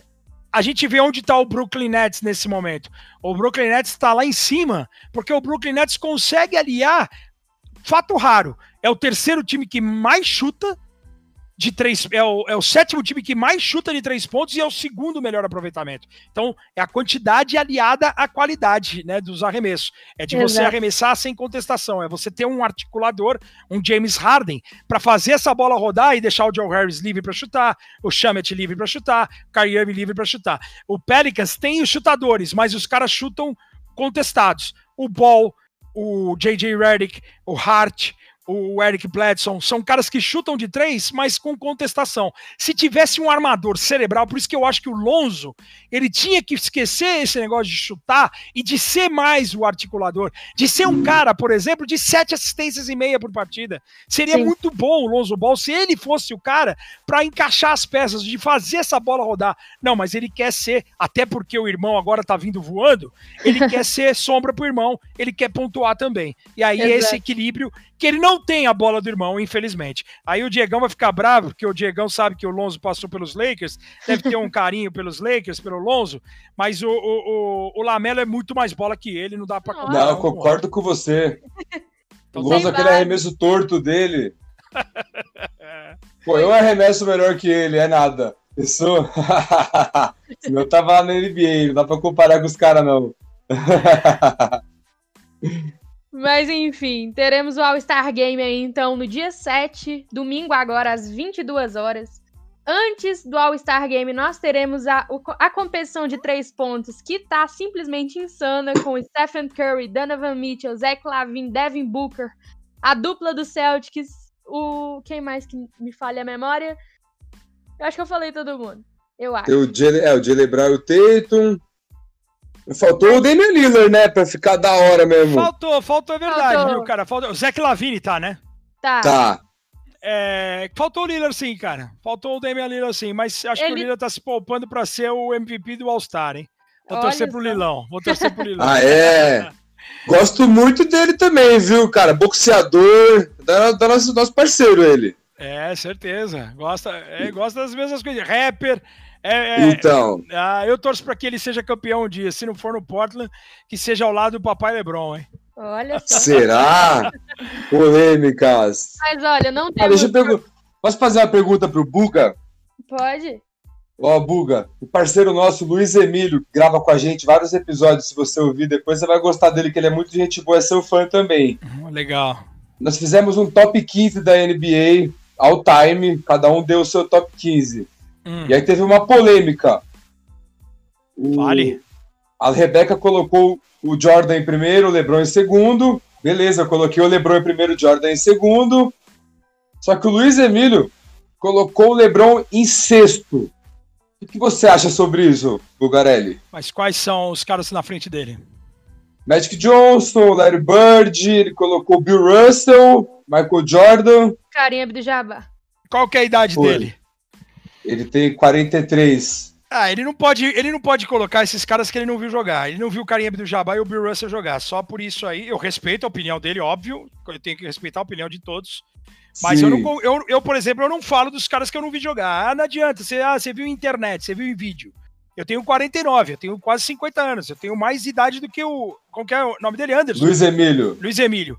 a gente vê onde está o Brooklyn Nets nesse momento. O Brooklyn Nets está lá em cima, porque o Brooklyn Nets consegue aliar. Fato raro, é o terceiro time que mais chuta de três. É o, é o sétimo time que mais chuta de três pontos e é o segundo melhor aproveitamento. Então, é a quantidade aliada à qualidade né, dos arremessos. É de Exato. você arremessar sem contestação. É você ter um articulador, um James Harden, para fazer essa bola rodar e deixar o Joe Harris livre para chutar, o Shamet livre para chutar, o Kyrie Irving livre para chutar. O Pelicans tem os chutadores, mas os caras chutam contestados. O Ball, o J.J. Redick, o Hart, o Eric Bledson, são caras que chutam de três, mas com contestação. Se tivesse um armador cerebral, por isso que eu acho que o Lonzo, ele tinha que esquecer esse negócio de chutar e de ser mais o articulador, de ser um cara, por exemplo, de sete assistências e meia por partida. Seria Sim. muito bom o Lonzo Ball se ele fosse o cara para encaixar as peças, de fazer essa bola rodar. Não, mas ele quer ser, até porque o irmão agora tá vindo voando, ele quer ser sombra pro irmão, ele quer pontuar também. E aí Exato. esse equilíbrio que ele não tem a bola do irmão, infelizmente. Aí o Diegão vai ficar bravo, porque o Diegão sabe que o Lonzo passou pelos Lakers, deve ter um carinho pelos Lakers, pelo Lonzo, mas o, o, o, o Lamelo é muito mais bola que ele, não dá pra comparar. Não, eu concordo com você. O Lonzo, aquele arremesso torto dele. Pô, eu arremesso melhor que ele, é nada. Pessoa. eu tava lá na NBA, não dá pra comparar com os caras, não. Mas enfim, teremos o All-Star Game aí então no dia 7, domingo agora às 22 horas. Antes do All-Star Game, nós teremos a, a competição de três pontos, que tá simplesmente insana, com Stephen Curry, Donovan Mitchell, Zach Lavine, Devin Booker, a dupla do Celtics, o... quem mais que me falha a memória? Eu acho que eu falei todo mundo, eu acho. Jay, é, o Jalen Brown e o Tatum, Faltou o Damian Lillard, né? Pra ficar da hora mesmo. Faltou, faltou, é verdade, faltou. viu, cara? Faltou. O Zach Lavine tá, né? Tá. Tá. É, faltou o Lillard sim, cara. Faltou o Damian Lillard sim, mas acho Ele... que o Lillard tá se poupando pra ser o MVP do All-Star, hein? Vou Olha torcer pro Lilão. Vou torcer pro Lilão. ah, é? Gosto muito dele também, viu, cara? Boxeador, da, da nosso, nosso parceiro ele. É, certeza. Gosta, é, gosta das mesmas coisas. Rapper, é, é, então. Ah, eu torço para que ele seja campeão um dia. Se não for no Portland, que seja ao lado do papai Lebron, hein? Olha só. Será? Polêmicas. Mas olha, não tem. Ah, deixa eu. Posso fazer uma pergunta pro Buga? Pode. Ó, oh, Buga, o parceiro nosso, Luiz Emílio, que grava com a gente vários episódios. Se você ouvir depois, você vai gostar dele, que ele é muito gente boa, é seu fã também. Uhum, legal. Nós fizemos um top 15 da NBA, all time, cada um deu o seu top 15. Hum. E aí teve uma polêmica. O... Fale. A Rebeca colocou o Jordan em primeiro, o LeBron em segundo. Beleza, eu coloquei o LeBron em primeiro, o Jordan em segundo. Só que o Luiz Emílio colocou o LeBron em sexto. O que você acha sobre isso, Bugarelli? Mas quais são os caras na frente dele? Magic Johnson, Larry Bird, ele colocou Bill Russell, Michael Jordan. Carinha do Jabba. Qual que é a idade Foi. dele? Ele tem 43. Ah, ele não pode, ele não pode colocar esses caras que ele não viu jogar. Ele não viu o Karim do Jabá e o Bill Russell jogar. Só por isso aí, eu respeito a opinião dele, óbvio. Eu tenho que respeitar a opinião de todos. Mas eu, não, eu, eu, por exemplo, eu não falo dos caras que eu não vi jogar. Ah, não adianta. Você, ah, você viu em internet, você viu em vídeo. Eu tenho 49, eu tenho quase 50 anos. Eu tenho mais idade do que o. Qual que é o nome dele? Anderson. Luiz Emílio. Luiz Emílio.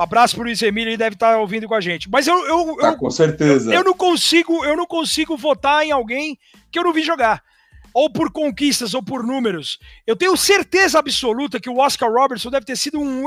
Abraço pro Luiz Emílio, ele deve estar tá ouvindo com a gente. Mas eu, eu, tá, eu com certeza. Eu, eu, não consigo, eu não consigo votar em alguém que eu não vi jogar. Ou por conquistas ou por números. Eu tenho certeza absoluta que o Oscar Robertson deve ter sido um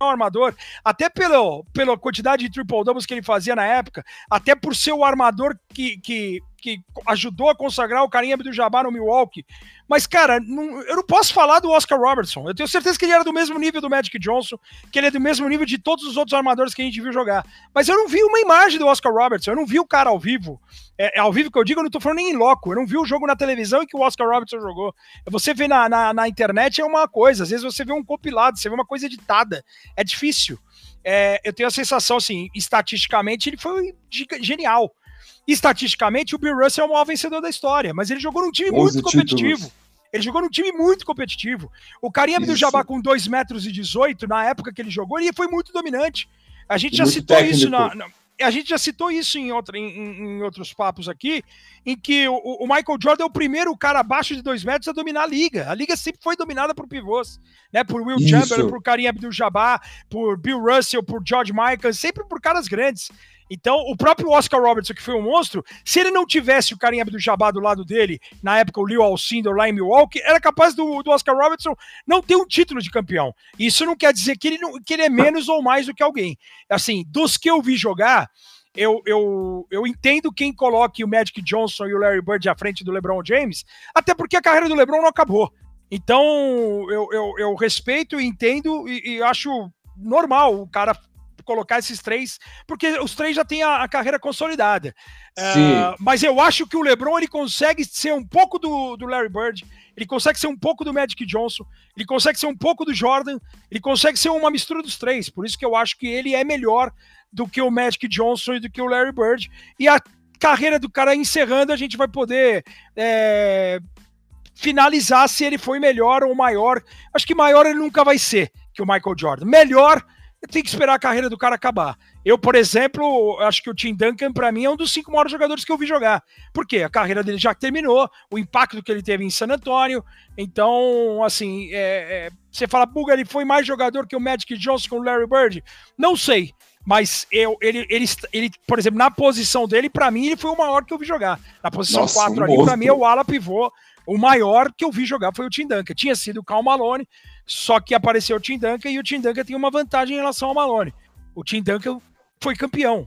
armador, até pelo, pela quantidade de triple doubles que ele fazia na época, até por ser o armador que, que, que ajudou a consagrar o Karim Abdul-Jabbar no Milwaukee. Mas, cara, não, eu não posso falar do Oscar Robertson. Eu tenho certeza que ele era do mesmo nível do Magic Johnson, que ele é do mesmo nível de todos os outros armadores que a gente viu jogar. Mas eu não vi uma imagem do Oscar Robertson, eu não vi o cara ao vivo. É, é ao vivo que eu digo, eu não tô falando nem em loco. Eu não vi o jogo na televisão em que o Oscar Robertson jogou. Você vê na, na, na internet é uma coisa, às vezes você vê um compilado, você vê uma coisa editada. É difícil. É, eu tenho a sensação, assim, estatisticamente, ele foi genial. Estatisticamente, o Bill Russell é o maior vencedor da história, mas ele jogou num time muito competitivo. Títulos. Ele jogou num time muito competitivo. O Karim Abdul-Jabbar com 2 metros e 18, na época que ele jogou, ele foi muito dominante. A gente já citou técnico. isso na, na, a gente já citou isso em, outra, em, em outros papos aqui, em que o, o, Michael Jordan é o primeiro cara abaixo de dois metros a dominar a liga. A liga sempre foi dominada por pivôs, né? Por Will Chamberlain, por Karim Abdul-Jabbar, por Bill Russell, por George Michael, sempre por caras grandes. Então, o próprio Oscar Robertson, que foi um monstro, se ele não tivesse o Karim Abdul-Jabbar do lado dele, na época o Leo Alcindor lá em Milwaukee, era capaz do, do Oscar Robertson não ter um título de campeão. Isso não quer dizer que ele, não, que ele é menos ou mais do que alguém. Assim, dos que eu vi jogar, eu, eu, eu entendo quem coloque o Magic Johnson e o Larry Bird à frente do LeBron James, até porque a carreira do LeBron não acabou. Então, eu, eu, eu respeito e entendo e, e acho normal o cara colocar esses três, porque os três já têm a, a carreira consolidada. Uh, mas eu acho que o LeBron ele consegue ser um pouco do, do Larry Bird, ele consegue ser um pouco do Magic Johnson, ele consegue ser um pouco do Jordan, ele consegue ser uma mistura dos três. Por isso que eu acho que ele é melhor do que o Magic Johnson e do que o Larry Bird. E a carreira do cara encerrando, a gente vai poder é, finalizar se ele foi melhor ou maior. Acho que maior ele nunca vai ser que o Michael Jordan. Melhor tem que esperar a carreira do cara acabar. Eu, por exemplo, acho que o Tim Duncan, para mim, é um dos cinco maiores jogadores que eu vi jogar. Por quê? A carreira dele já terminou, o impacto que ele teve em San Antonio. Então, assim, é, é, você fala, Buga, ele foi mais jogador que o Magic Johnson com o Larry Bird? Não sei. Mas eu, ele, ele, ele, por exemplo, na posição dele, para mim, ele foi o maior que eu vi jogar. Na posição Nossa, 4 um ali, para mim, é o ala pivô. O maior que eu vi jogar foi o Tim Duncan. Tinha sido o Cal Malone, só que apareceu o Tim Duncan e o Tim Duncan tem uma vantagem em relação ao Malone. O Tim Duncan foi campeão.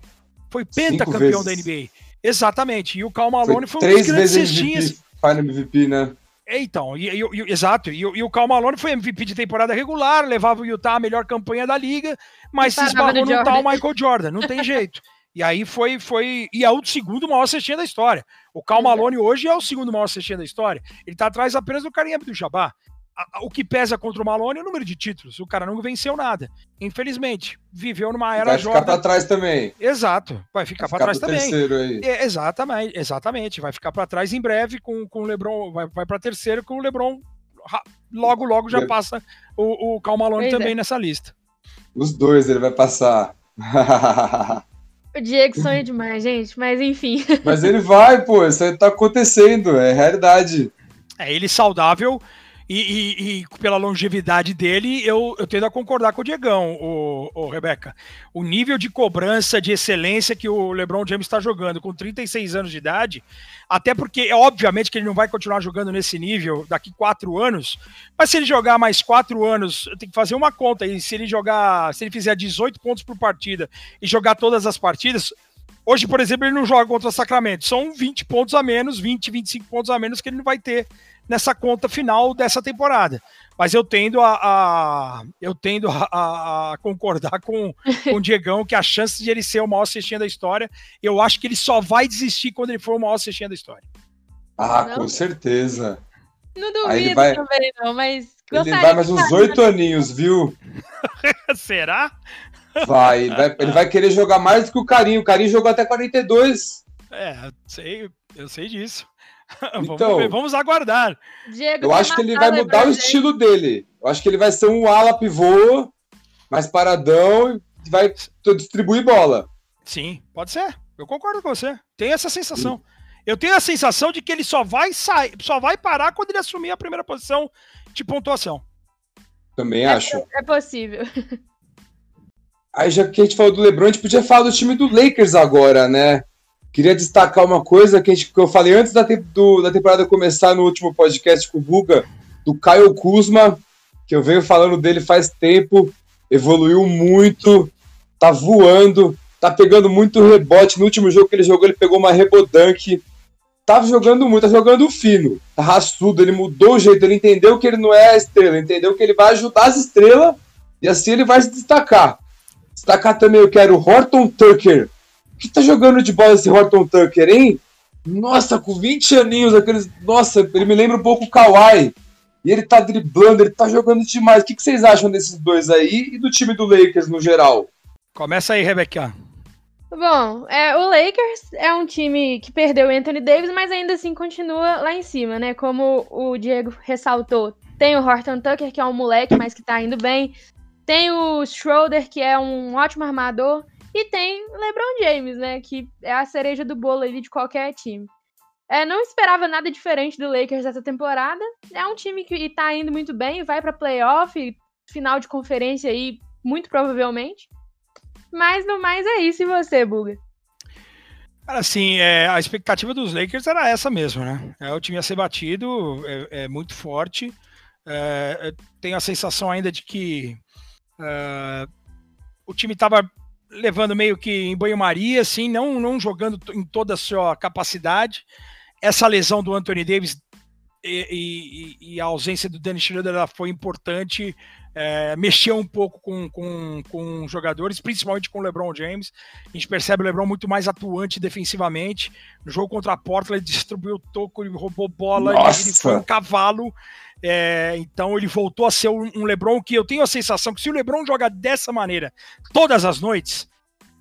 Foi pentacampeão da NBA. Exatamente. E o Cal Malone foi, foi um dos grandes cestinhas. Final MVP, né? É, então, e, e, e, exato. E, e o Cal Malone foi MVP de temporada regular, levava o Utah a melhor campanha da liga, mas se esbarrou no tal Michael Jordan, não tem jeito. E aí foi, foi. E é o segundo maior cestinha da história. O Cal Malone hoje é o segundo maior cestinha da história. Ele tá atrás apenas do Karim O que pesa contra o Malone é o número de títulos. O cara não venceu nada. Infelizmente, viveu numa era Vai ficar para trás também. Exato, vai ficar, para trás também. É, exatamente, exatamente. Vai ficar para trás em breve com, com o LeBron. Vai, vai para terceiro com o LeBron. Logo, logo já é. passa o, o Cal Malone pois também é. nessa lista. Os dois ele vai passar. O Diego sonha demais, gente, mas enfim. Mas ele vai, pô, isso aí tá acontecendo, é realidade. É, ele saudável e, e, e, pela longevidade dele, eu, eu tendo a concordar com o Diegão, o, o Rebeca. O nível de cobrança, de excelência que o LeBron James está jogando com 36 anos de idade, até porque, é obviamente, que ele não vai continuar jogando nesse nível daqui quatro anos, mas se ele jogar mais quatro anos, eu tenho que fazer uma conta aí. Se ele jogar, se ele fizer 18 pontos por partida e jogar todas as partidas, Hoje, por exemplo, ele não joga contra o Sacramento. São 20 pontos a menos, 20, 25 pontos a menos que ele não vai ter nessa conta final dessa temporada. Mas eu tendo a, a eu tendo a, a, a, concordar com, com o Diegão que a chance de ele ser o maior cestinha da história, eu acho que ele só vai desistir quando ele for o maior cestinha da história. Ah, não? com certeza. Não duvido vai, também, não, mas. Ele vai mais uns oito aninhos, viu? Será? Vai ele, vai, ele vai querer jogar mais do que o Carinho. O Carinho jogou até 42. É, sei, eu sei disso. Então, vamos, ver, vamos aguardar. Diego, eu acho que ele vai mudar o estilo dele. Eu acho que ele vai ser um ala pivô, mais paradão e vai distribuir bola. Sim, pode ser. Eu concordo com você. Tem essa sensação. Sim. Eu tenho a sensação de que ele só vai sair, só vai parar quando ele assumir a primeira posição de pontuação. Também é, acho. É possível. Aí já que a gente falou do LeBron, a gente podia falar do time do Lakers agora, né? Queria destacar uma coisa que, gente, que eu falei antes da, do, da temporada começar no último podcast com o Buga, do Caio Kuzma, que eu venho falando dele faz tempo, evoluiu muito, tá voando, tá pegando muito rebote. No último jogo que ele jogou, ele pegou uma rebodank. tá jogando muito, tá jogando fino, tá raçudo, ele mudou o jeito, ele entendeu que ele não é a estrela, entendeu que ele vai ajudar as estrelas e assim ele vai se destacar. Destacar também eu quero o Horton Tucker. O que tá jogando de bola esse Horton Tucker, hein? Nossa, com 20 aninhos, aqueles. Nossa, ele me lembra um pouco o Kawhi. E ele tá driblando, ele tá jogando demais. O que, que vocês acham desses dois aí e do time do Lakers no geral? Começa aí, Rebeca. Bom, é, o Lakers é um time que perdeu o Anthony Davis, mas ainda assim continua lá em cima, né? Como o Diego ressaltou, tem o Horton Tucker, que é um moleque, mas que tá indo bem. Tem o Schroeder, que é um ótimo armador. E tem LeBron James, né? Que é a cereja do bolo ali de qualquer time. É, não esperava nada diferente do Lakers essa temporada. É um time que tá indo muito bem, vai pra playoff, final de conferência aí, muito provavelmente. Mas no mais é isso. E você, Buga? Cara, assim, é, a expectativa dos Lakers era essa mesmo, né? É, o time ia ser batido, é, é muito forte. É, tenho a sensação ainda de que Uh, o time estava levando meio que em banho-maria, assim, não, não jogando em toda a sua capacidade. Essa lesão do Anthony Davis e, e, e a ausência do Dennis Schroeder foi importante, é, mexeu um pouco com, com, com jogadores, principalmente com o LeBron James. A gente percebe o LeBron muito mais atuante defensivamente. No jogo contra a Portland, ele distribuiu o toco, ele roubou bola, ele foi um cavalo. É, então ele voltou a ser um, LeBron que eu tenho a sensação que se o LeBron joga dessa maneira todas as noites,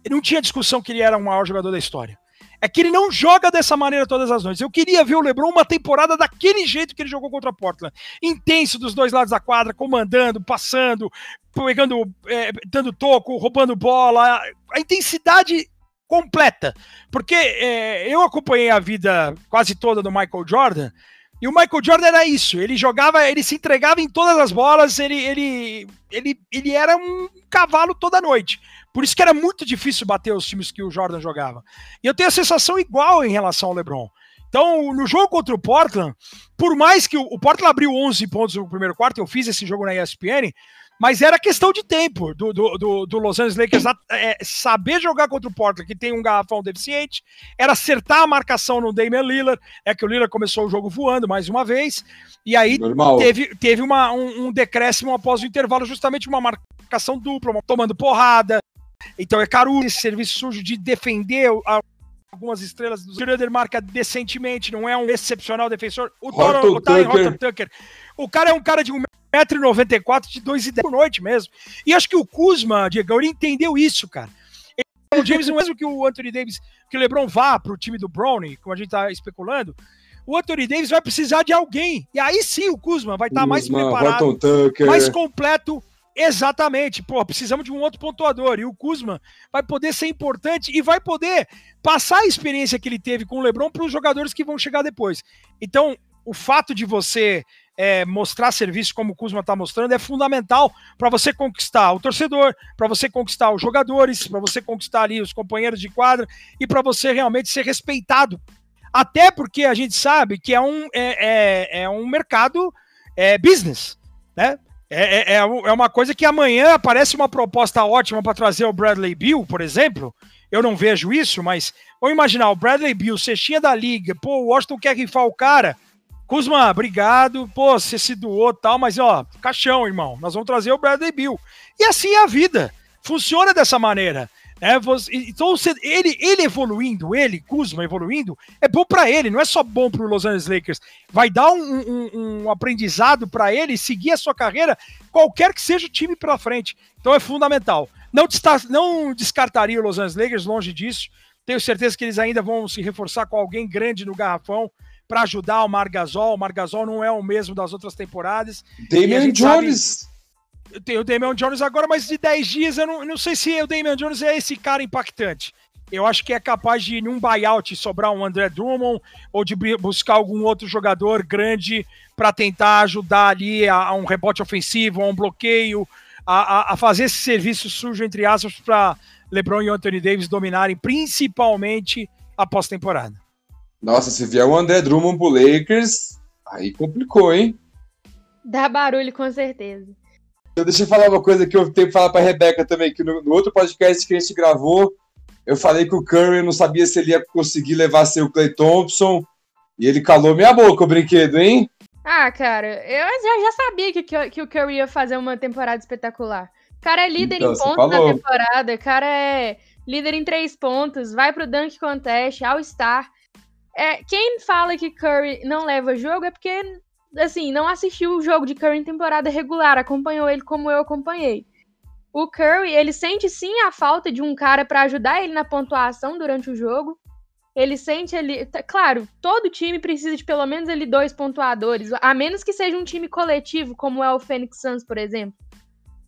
ele não tinha discussão que ele era o maior jogador da história. É que ele não joga dessa maneira todas as noites. Eu queria ver o LeBron uma temporada daquele jeito que ele jogou contra a Portland. Intenso dos dois lados da quadra, comandando, passando, pegando, é, dando toco, roubando bola. A intensidade completa. Porque é, eu acompanhei a vida quase toda do Michael Jordan e o Michael Jordan era isso, ele jogava, ele se entregava em todas as bolas, ele, ele, ele, ele era um cavalo toda noite. Por isso que era muito difícil bater os times que o Jordan jogava. E eu tenho a sensação igual em relação ao LeBron. Então, no jogo contra o Portland, por mais que o, o Portland abriu 11 pontos no primeiro quarto, eu fiz esse jogo na ESPN, mas era questão de tempo do, do, do, do Los Angeles Lakers é, saber jogar contra o Portland, que tem um garrafão deficiente, era acertar a marcação no Damian Lillard, é que o Lillard começou o jogo voando mais uma vez, e aí Normal. teve, teve uma, um, um decréscimo após o intervalo, justamente uma marcação dupla, tomando porrada. Então é caro esse serviço sujo de defender a, algumas estrelas do Schroeder marca decentemente, não é um excepcional defensor. O, Toro, o Tucker. Tucker. O cara é um cara de 1,94m de 2,10 por noite mesmo. E acho que o Kuzma, Diego, ele entendeu isso, cara. Ele, o James, mesmo que o Anthony Davis, que o LeBron vá pro time do Brownie, como a gente tá especulando, o Anthony Davis vai precisar de alguém. E aí sim o Kuzma vai estar tá mais preparado, mais completo. Exatamente. Pô, precisamos de um outro pontuador. E o Kuzma vai poder ser importante e vai poder passar a experiência que ele teve com o LeBron para os jogadores que vão chegar depois. Então, o fato de você é, mostrar serviço como o Kuzma está mostrando é fundamental para você conquistar o torcedor, para você conquistar os jogadores, para você conquistar ali os companheiros de quadra e para você realmente ser respeitado. Até porque a gente sabe que é um, é, é, é um mercado é, business, né? É, é, é, é uma coisa que amanhã aparece uma proposta ótima para trazer o Bradley Bill, por exemplo. Eu não vejo isso, mas vamos imaginar o Bradley Bill, cestinha da liga, pô, o Washington quer rifar o cara, Kuzma, obrigado. Pô, você se doou tal, mas ó, caixão, irmão. Nós vamos trazer o Bradley Bill. E assim é a vida. Funciona dessa maneira. É, você, então, ele, ele evoluindo, ele, Kuzma evoluindo, é bom para ele, não é só bom para Los Angeles Lakers. Vai dar um, um, um aprendizado para ele seguir a sua carreira, qualquer que seja o time pela frente. Então é fundamental. Não, não descartaria o Los Angeles Lakers, longe disso. Tenho certeza que eles ainda vão se reforçar com alguém grande no garrafão para ajudar o Margasol. O Margasol não é o mesmo das outras temporadas. Damian Jones. Sabe, tem o Damian Jones agora, mas de 10 dias eu não, não sei se o Damian Jones é esse cara impactante. Eu acho que é capaz de, num buyout, sobrar um André Drummond ou de buscar algum outro jogador grande para tentar ajudar ali a, a, um rebote ofensivo, a um bloqueio, a, a fazer esse serviço sujo, entre aspas, para LeBron e Anthony Davis dominarem, principalmente após temporada. Nossa, se vier o André Drummond pro Lakers, aí complicou, hein? Dá barulho, com certeza. Deixa eu falar uma coisa que eu tenho que falar pra Rebeca também, que no, no, outro podcast que a gente gravou, eu falei que o Curry não sabia se ele ia conseguir levar ser o Clay Thompson, E ele calou minha boca, o brinquedo, hein? Ah, cara, eu já, já sabia que, que, o Curry ia fazer uma temporada espetacular. O cara é líder então, em pontos na temporada, o cara é líder em três pontos, vai pro Dunk Contest, All-Star. É, quem fala que Curry não leva jogo é porque, assim, não assistiu o jogo de Curry em temporada regular, acompanhou ele como eu acompanhei. O Curry, ele sente sim a falta de um cara para ajudar ele na pontuação durante o jogo. Ele sente ele. Claro, todo time precisa de pelo menos ele dois pontuadores, a menos que seja um time coletivo, como é o Phoenix Suns, por exemplo.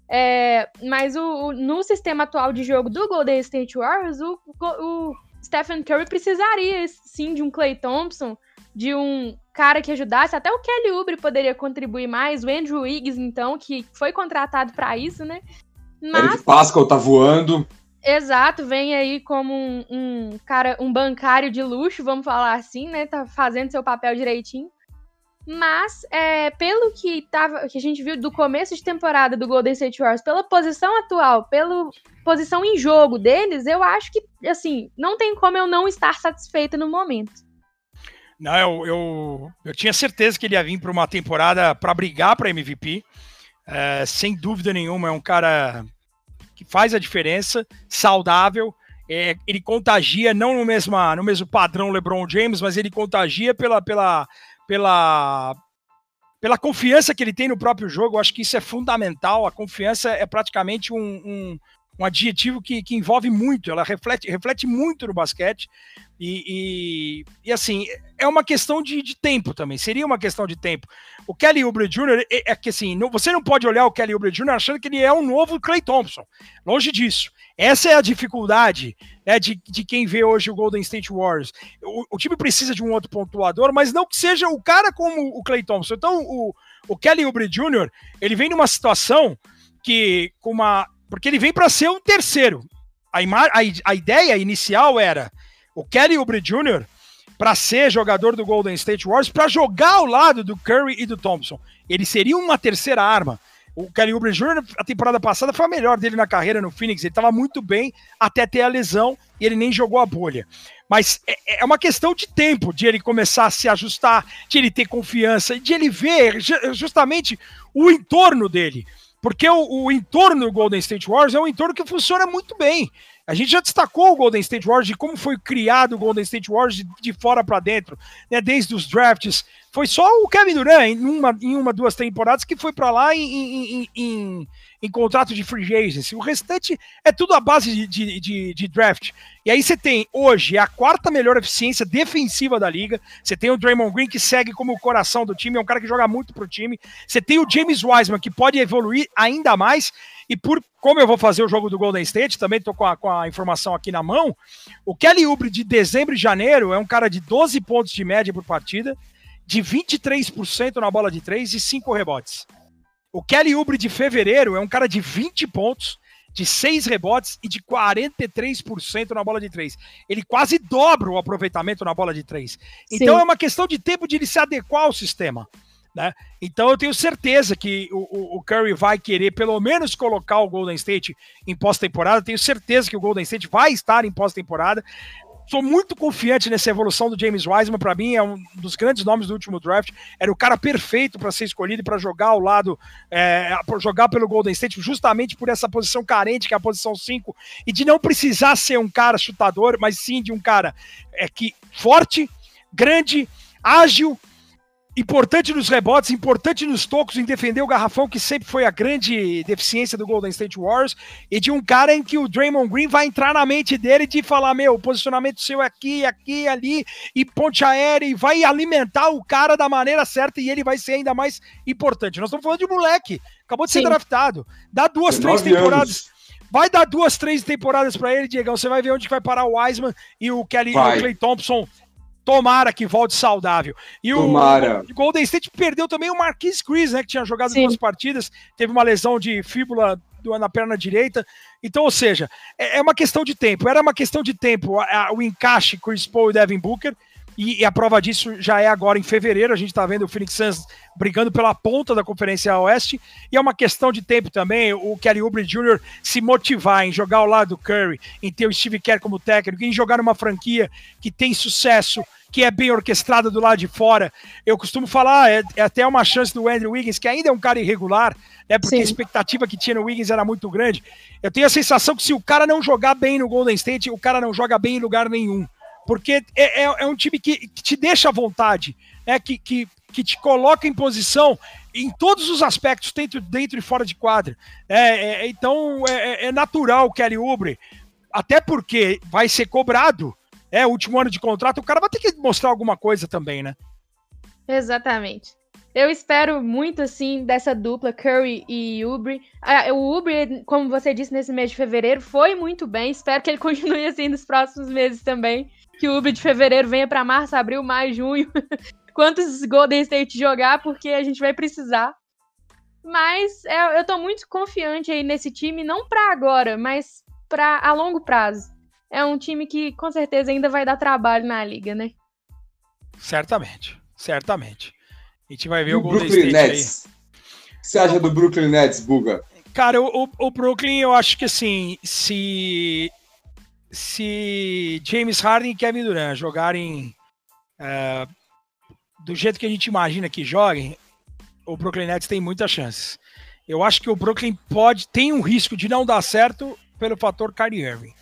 É, mas o, o, no sistema atual de jogo do Golden State Warriors, o, o Stephen Curry precisaria sim de um Clay Thompson, de um cara que ajudasse. Até o Kelly Oubre poderia contribuir mais, o Andrew Wiggins, então, que foi contratado para isso, né? Mas... Eric Pascal tá voando. Exato, vem aí como um, um, cara, um bancário de luxo, vamos falar assim, né? Tá fazendo seu papel direitinho. Mas, é, pelo que, tava, que a gente viu do começo de temporada do Golden State Warriors, pela posição atual, pela posição em jogo deles, eu acho que, assim, não tem como eu não estar satisfeita no momento. Não, eu, eu, eu tinha certeza que ele ia vir para uma temporada para brigar para MVP. É, sem dúvida nenhuma, é um cara que faz a diferença, saudável. É, ele contagia não no mesmo, no mesmo padrão LeBron James, mas ele contagia pela, pela, pela, pela confiança que ele tem no próprio jogo. Eu acho que isso é fundamental. A confiança é praticamente um, um, um adjetivo que, que envolve muito, ela reflete, reflete muito no basquete. E, e, e, assim, é uma questão de, de, tempo também, seria uma questão de tempo. O Kelly Oubre Jr. é, é que assim, não, você não pode olhar o Kelly Oubre Jr. achando que ele é um novo Clay Thompson. Longe disso. Essa é a dificuldade né, de, de quem vê hoje o Golden State Warriors. O, o, time precisa de um outro pontuador, mas não que seja o cara como o Clay Thompson. Então, o, o Kelly Oubre Jr., ele vem numa situação que, com uma. Porque ele vem para ser o terceiro. A, a, a ideia inicial era o Kelly Oubre Jr. para ser jogador do Golden State Warriors, para jogar ao lado do Curry e do Thompson. Ele seria uma terceira arma. O Kelly Oubre Jr., a temporada passada foi a melhor dele na carreira no Phoenix. Ele estava muito bem até ter a lesão e ele nem jogou a bolha. Mas é, é uma questão de tempo de ele começar a se ajustar, de ele ter confiança, de ele ver justamente o entorno dele. Porque o, o entorno do Golden State Warriors é um entorno que funciona muito bem. A gente já destacou o Golden State Warriors de como foi criado o Golden State Warriors de, de fora para dentro, né, desde os drafts. Foi só o Kevin Durant em uma, em uma duas temporadas que foi para lá em, em, em, em, contrato de free agency. O restante é tudo a base de, de, de, de draft. E aí você tem hoje a quarta melhor eficiência defensiva da liga. Você tem o Draymond Green que segue como o coração do time, é um cara que joga muito pro time. Você tem o James Wiseman que pode evoluir ainda mais. E por como eu vou fazer o jogo do Golden State, também estou com a, com a informação aqui na mão. O Kelly Oubre de dezembro e janeiro é um cara de 12 pontos de média por partida, de 23% na bola de 3 e 5 rebotes. O Kelly Oubre de fevereiro é um cara de 20 pontos, de 6 rebotes e de 43% na bola de 3. Ele quase dobra o aproveitamento na bola de 3. Então Sim. é uma questão de tempo de ele se adequar ao sistema. Né? Então eu tenho certeza que o, o, Curry vai querer pelo menos colocar o Golden State em pós-temporada. Tenho certeza que o Golden State vai estar em pós-temporada. Sou muito confiante nessa evolução do James Wiseman. Para mim, é um dos grandes nomes do último draft. Era o cara perfeito para ser escolhido para jogar ao lado, é, jogar pelo Golden State, justamente por essa posição carente, que é a posição 5, e de não precisar ser um cara chutador, mas sim de um cara é, que forte, grande, ágil importante nos rebotes, importante nos tocos, em defender o garrafão, que sempre foi a grande deficiência do Golden State Warriors, e de um cara em que o Draymond Green vai entrar na mente dele de falar, meu, o posicionamento seu é aqui, aqui, ali, e ponte aérea, e vai alimentar o cara da maneira certa, e ele vai ser ainda mais importante. Nós estamos falando de moleque, acabou de ser Sim. draftado, dá duas, três temporadas... Anos. Vai dar duas, três temporadas para ele, Diegão. Você vai ver onde vai parar o Wiseman e o Kelly o Clay Thompson Tomara que volte saudável. E Tomara. o Golden State perdeu também o Marquis Chris, né? Que tinha jogado Sim. duas partidas, teve uma lesão de fíbula na perna direita. Então, ou seja, é, é uma questão de tempo. Era uma questão de tempo o encaixe Chris Paul e Devin Booker. E, e, a prova disso já é agora em fevereiro. A gente está vendo o Phoenix Suns brigando pela ponta da Conferência Oeste. E é uma questão de tempo também o Kelly Oubre Jr. se motivar em jogar ao lado do Curry, em ter o Steve Kerr como técnico, em jogar numa franquia que tem sucesso, que é bem orquestrada do lado de fora. Eu costumo falar, é, é até uma chance do Andrew Wiggins, que ainda é um cara irregular, né? Porque Sim. a expectativa que tinha no Wiggins era muito grande. Eu tenho a sensação que se o cara não jogar bem no Golden State, o cara não joga bem em lugar nenhum. Porque é, é, é um time que, que, te deixa à vontade, né? Que, que, que te coloca em posição em todos os aspectos, dentro, dentro e fora de quadra. É, é então é, é, é natural o Kelly Oubre, até porque vai ser cobrado, é último ano de contrato, o cara vai ter que mostrar alguma coisa também, né? Exatamente. Eu espero muito, assim, dessa dupla, Curry e Ubre. Ah, o Ubre, como você disse, nesse mês de fevereiro, foi muito bem. Espero que ele continue assim nos próximos meses também. Que o Ubre de fevereiro venha para março, abril, maio, junho. quantos Golden State jogar, porque a gente vai precisar. Mas é, eu tô muito confiante aí nesse time, não para agora, mas para a longo prazo. É um time que com certeza ainda vai dar trabalho na liga, né? Certamente, certamente. A gente vai ver e o Golden Brooklyn State Nets. aí. O que você acha do Brooklyn Nets, Buga? Cara, o, o, Brooklyn, eu acho que assim, se se James Harden e Kevin Durant jogarem uh, do jeito que a gente imagina que joguem, o Brooklyn Nets tem muitas chances. Eu acho que o Brooklyn pode tem um risco de não dar certo pelo fator Kyrie Irving.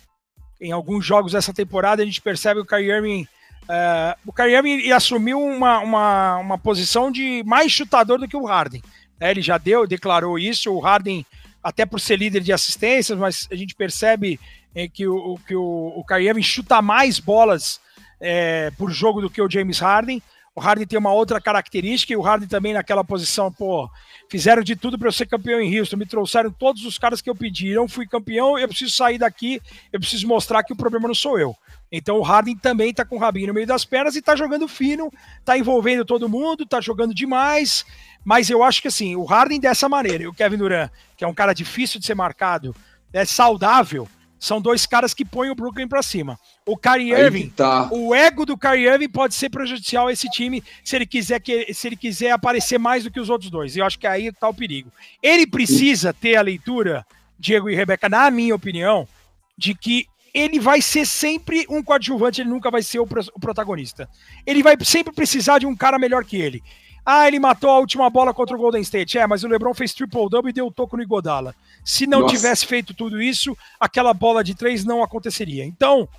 Em alguns jogos dessa temporada a gente percebe o Kyrie Irving uh, o Kyrie assumiu uma, uma, uma posição de mais chutador do que o Harden. É, ele já deu, declarou isso. O Harden, até por ser líder de assistências, mas a gente percebe é, que, o, que o, o chuta mais bolas é, por jogo do que o James Harden. O Harden tem uma outra característica e o Harden também naquela posição, pô, fizeram de tudo para eu ser campeão em Houston, me trouxeram todos os caras que eu pedi, eu fui campeão, eu preciso sair daqui, eu preciso mostrar que o problema não sou eu. Então o Harden também tá com o rabinho no meio das pernas e tá jogando fino, tá envolvendo todo mundo, tá jogando demais, mas eu acho que assim, o Harden dessa maneira, e o Kevin Durant, que é um cara difícil de ser marcado, é saudável, são dois caras que põem o Brooklyn para cima. O Kyrie Irving, tá. o ego do Kyrie Irving pode ser prejudicial a esse time se ele quiser que se ele quiser aparecer mais do que os outros dois. E eu acho que aí tá o perigo. Ele precisa ter a leitura, Diego e Rebeca, na minha opinião, de que ele vai ser sempre um coadjuvante, ele nunca vai ser o protagonista. Ele vai sempre precisar de um cara melhor que ele. Ah, ele matou a última bola contra o Golden State. É, mas o LeBron fez triple-double e deu o toco no Igodala. Se não Nossa. tivesse feito tudo isso, aquela bola de três não aconteceria. Então,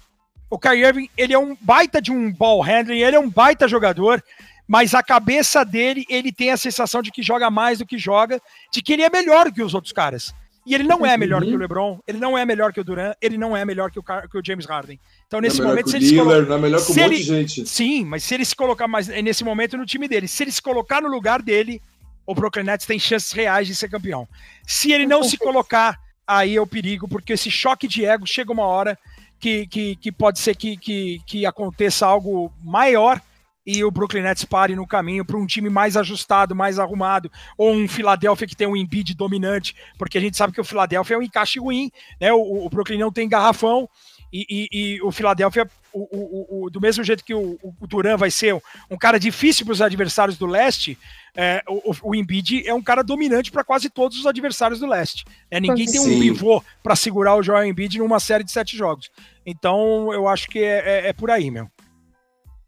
o Kyrie Irving, ele é um baita de um ball handling, ele é um baita jogador, mas a cabeça dele, ele tem a sensação de que joga mais do que joga, de que ele é melhor que os outros caras. E ele não é melhor uhum. que o LeBron, ele não é melhor que o Durant, ele não é melhor que o, que o James Harden. Então, nesse não é momento, se ele Lillard, se coloca... não é melhor que um monte de gente. Sim, mas se ele se colocar mais nesse momento no time dele, se ele se colocar no lugar dele, o Brooklyn Nets tem chances reais de ser campeão. Se ele não se colocar, aí é o perigo, porque esse choque de ego chega uma hora que, que, que pode ser que, que, que aconteça algo maior e o Brooklyn Nets pare no caminho para um time mais ajustado, mais arrumado, ou um Philadelphia que tem um Embiid dominante, porque a gente sabe que o Philadelphia é um encaixe ruim, né? O, o Brooklyn não tem garrafão e, e, e o Philadelphia, o, o, do mesmo jeito que o, Duran vai ser um cara difícil para os adversários do leste, é, o, o Embiid é um cara dominante para quase todos os adversários do leste. É, ninguém tem um pivô para segurar o Joel Embiid numa série de sete jogos. Então eu acho que é, é, é por aí, meu.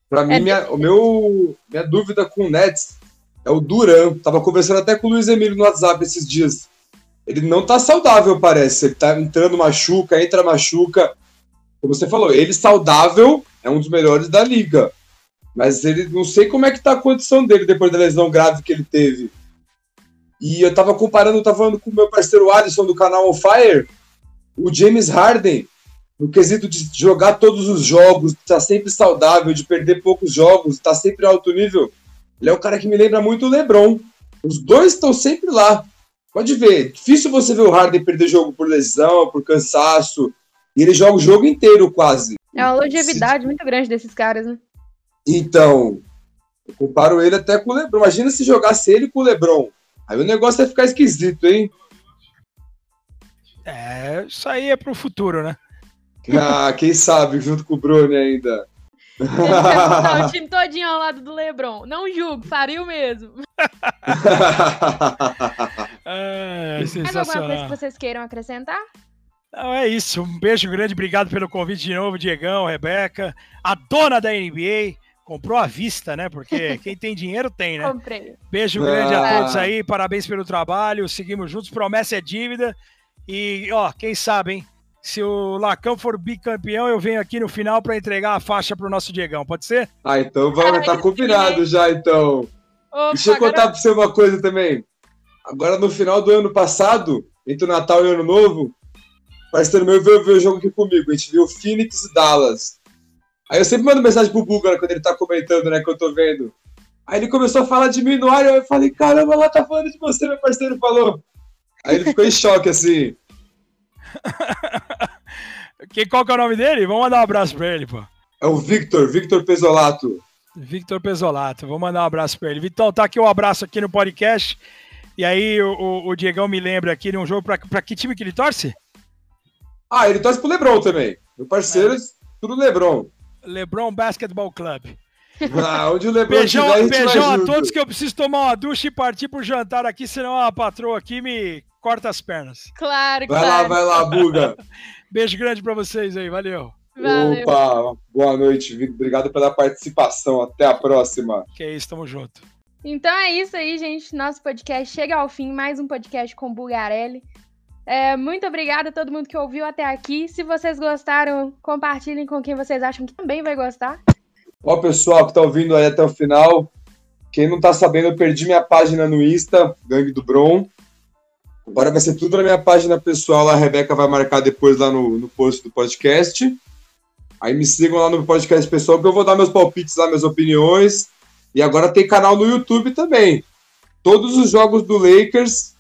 Para mim, é minha, o meu, minha dúvida com o Nets é o Duran. Tava conversando até com o Luiz Emílio no WhatsApp esses dias. Ele não tá saudável, parece. Ele tá entrando machuca, entra machuca. Como você falou, ele saudável é um dos melhores da liga. Mas ele não sei como é que tá a condição dele depois da lesão grave que ele teve. E eu tava comparando, tava falando com o meu parceiro Alisson do canal On Fire, o James Harden no quesito de jogar todos os jogos, tá sempre saudável, de perder poucos jogos, tá sempre alto nível, ele é um cara que me lembra muito o LeBron. Os dois estão sempre lá. Pode ver, difícil você ver o Harden perder jogo por lesão, por cansaço, e ele joga o jogo inteiro quase. É uma longevidade se... muito grande desses caras, né? Então, eu comparo ele até com o LeBron. Imagina se jogasse ele com o LeBron. Aí o negócio ia ficar esquisito, hein? É, isso aí é pro futuro, né? Ah, quem sabe, junto com o Bruno ainda. o time todinho ao lado do Lebron. Não julgo, faria o mesmo. é, Mais alguma coisa que vocês queiram acrescentar? Não, é isso. Um beijo grande, obrigado pelo convite de novo, Diegão, Rebeca, a dona da NBA, Comprou à vista, né? Porque quem tem dinheiro tem, né? Comprei. Beijo grande a Ah. todos aí, parabéns pelo trabalho, seguimos juntos, promessa é dívida. E, ó, quem sabe, hein? Se o Lacão for bicampeão, eu venho aqui no final para entregar a faixa pro nosso Diegão, pode ser? Ah, então vamos, tá combinado já, então. Opa, Deixa eu agora- contar pra você uma coisa também. Agora, no final do ano passado, entre o Natal e o Ano Novo, parceiro meu veio ver o jogo aqui comigo. A gente viu Phoenix e Dallas. Aí eu sempre mando mensagem pro né, quando ele tá comentando, né, que eu tô vendo. Aí ele começou a falar de mim no ar, eu falei, caramba, lá tá falando de você, meu parceiro falou. Aí ele ficou em choque, assim. Que, qual que é o nome dele? Vamos mandar um abraço pra ele, pô. É o Victor, Victor Pesolato. Victor Pesolato, vou mandar um abraço pra ele. Vitão, tá aqui um abraço aqui no podcast. E aí o, o, o Diegão me lembra aqui de um jogo pra, pra que time que ele torce? Ah, ele torce pro Lebron também. Meu parceiro, tudo Lebron. LeBron Basketball Club. Ah, onde o Lebron Beijão, tiver, a beijão a todos que eu preciso tomar uma ducha e partir pro jantar aqui, senão a patroa aqui me corta as pernas. Claro, Vai lá, claro. vai lá, Buga. Beijo grande pra vocês aí, valeu. Valeu. Opa, boa noite, Vitor. Obrigado pela participação. Até a próxima. Que é isso, tamo junto. Então é isso aí, gente. Nosso podcast chega ao fim. Mais um podcast com Bulgarelli. É, muito obrigada a todo mundo que ouviu até aqui. Se vocês gostaram, compartilhem com quem vocês acham que também vai gostar. Ó, pessoal que tá ouvindo aí até o final. Quem não tá sabendo, eu perdi minha página no Insta, Gangue do Bron. Agora vai ser tudo na minha página pessoal. Lá a Rebeca vai marcar depois lá no, no post do podcast. Aí me sigam lá no podcast pessoal, que eu vou dar meus palpites lá, minhas opiniões. E agora tem canal no YouTube também. Todos os jogos do Lakers,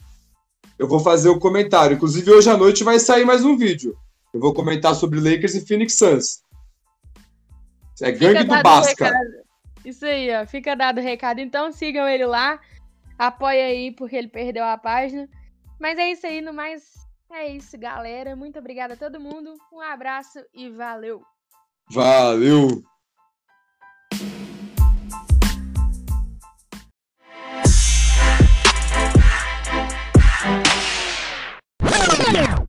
eu vou fazer o comentário. Inclusive, hoje à noite vai sair mais um vídeo. Eu vou comentar sobre Lakers e Phoenix Suns. É gangue do Basca. recado. Isso aí, ó. Fica dado o recado. Então sigam ele lá. Apoia aí, porque ele perdeu a página. Mas é isso aí, no mais. É isso, galera. Muito obrigada a todo mundo. Um abraço e valeu! Valeu! Yeah.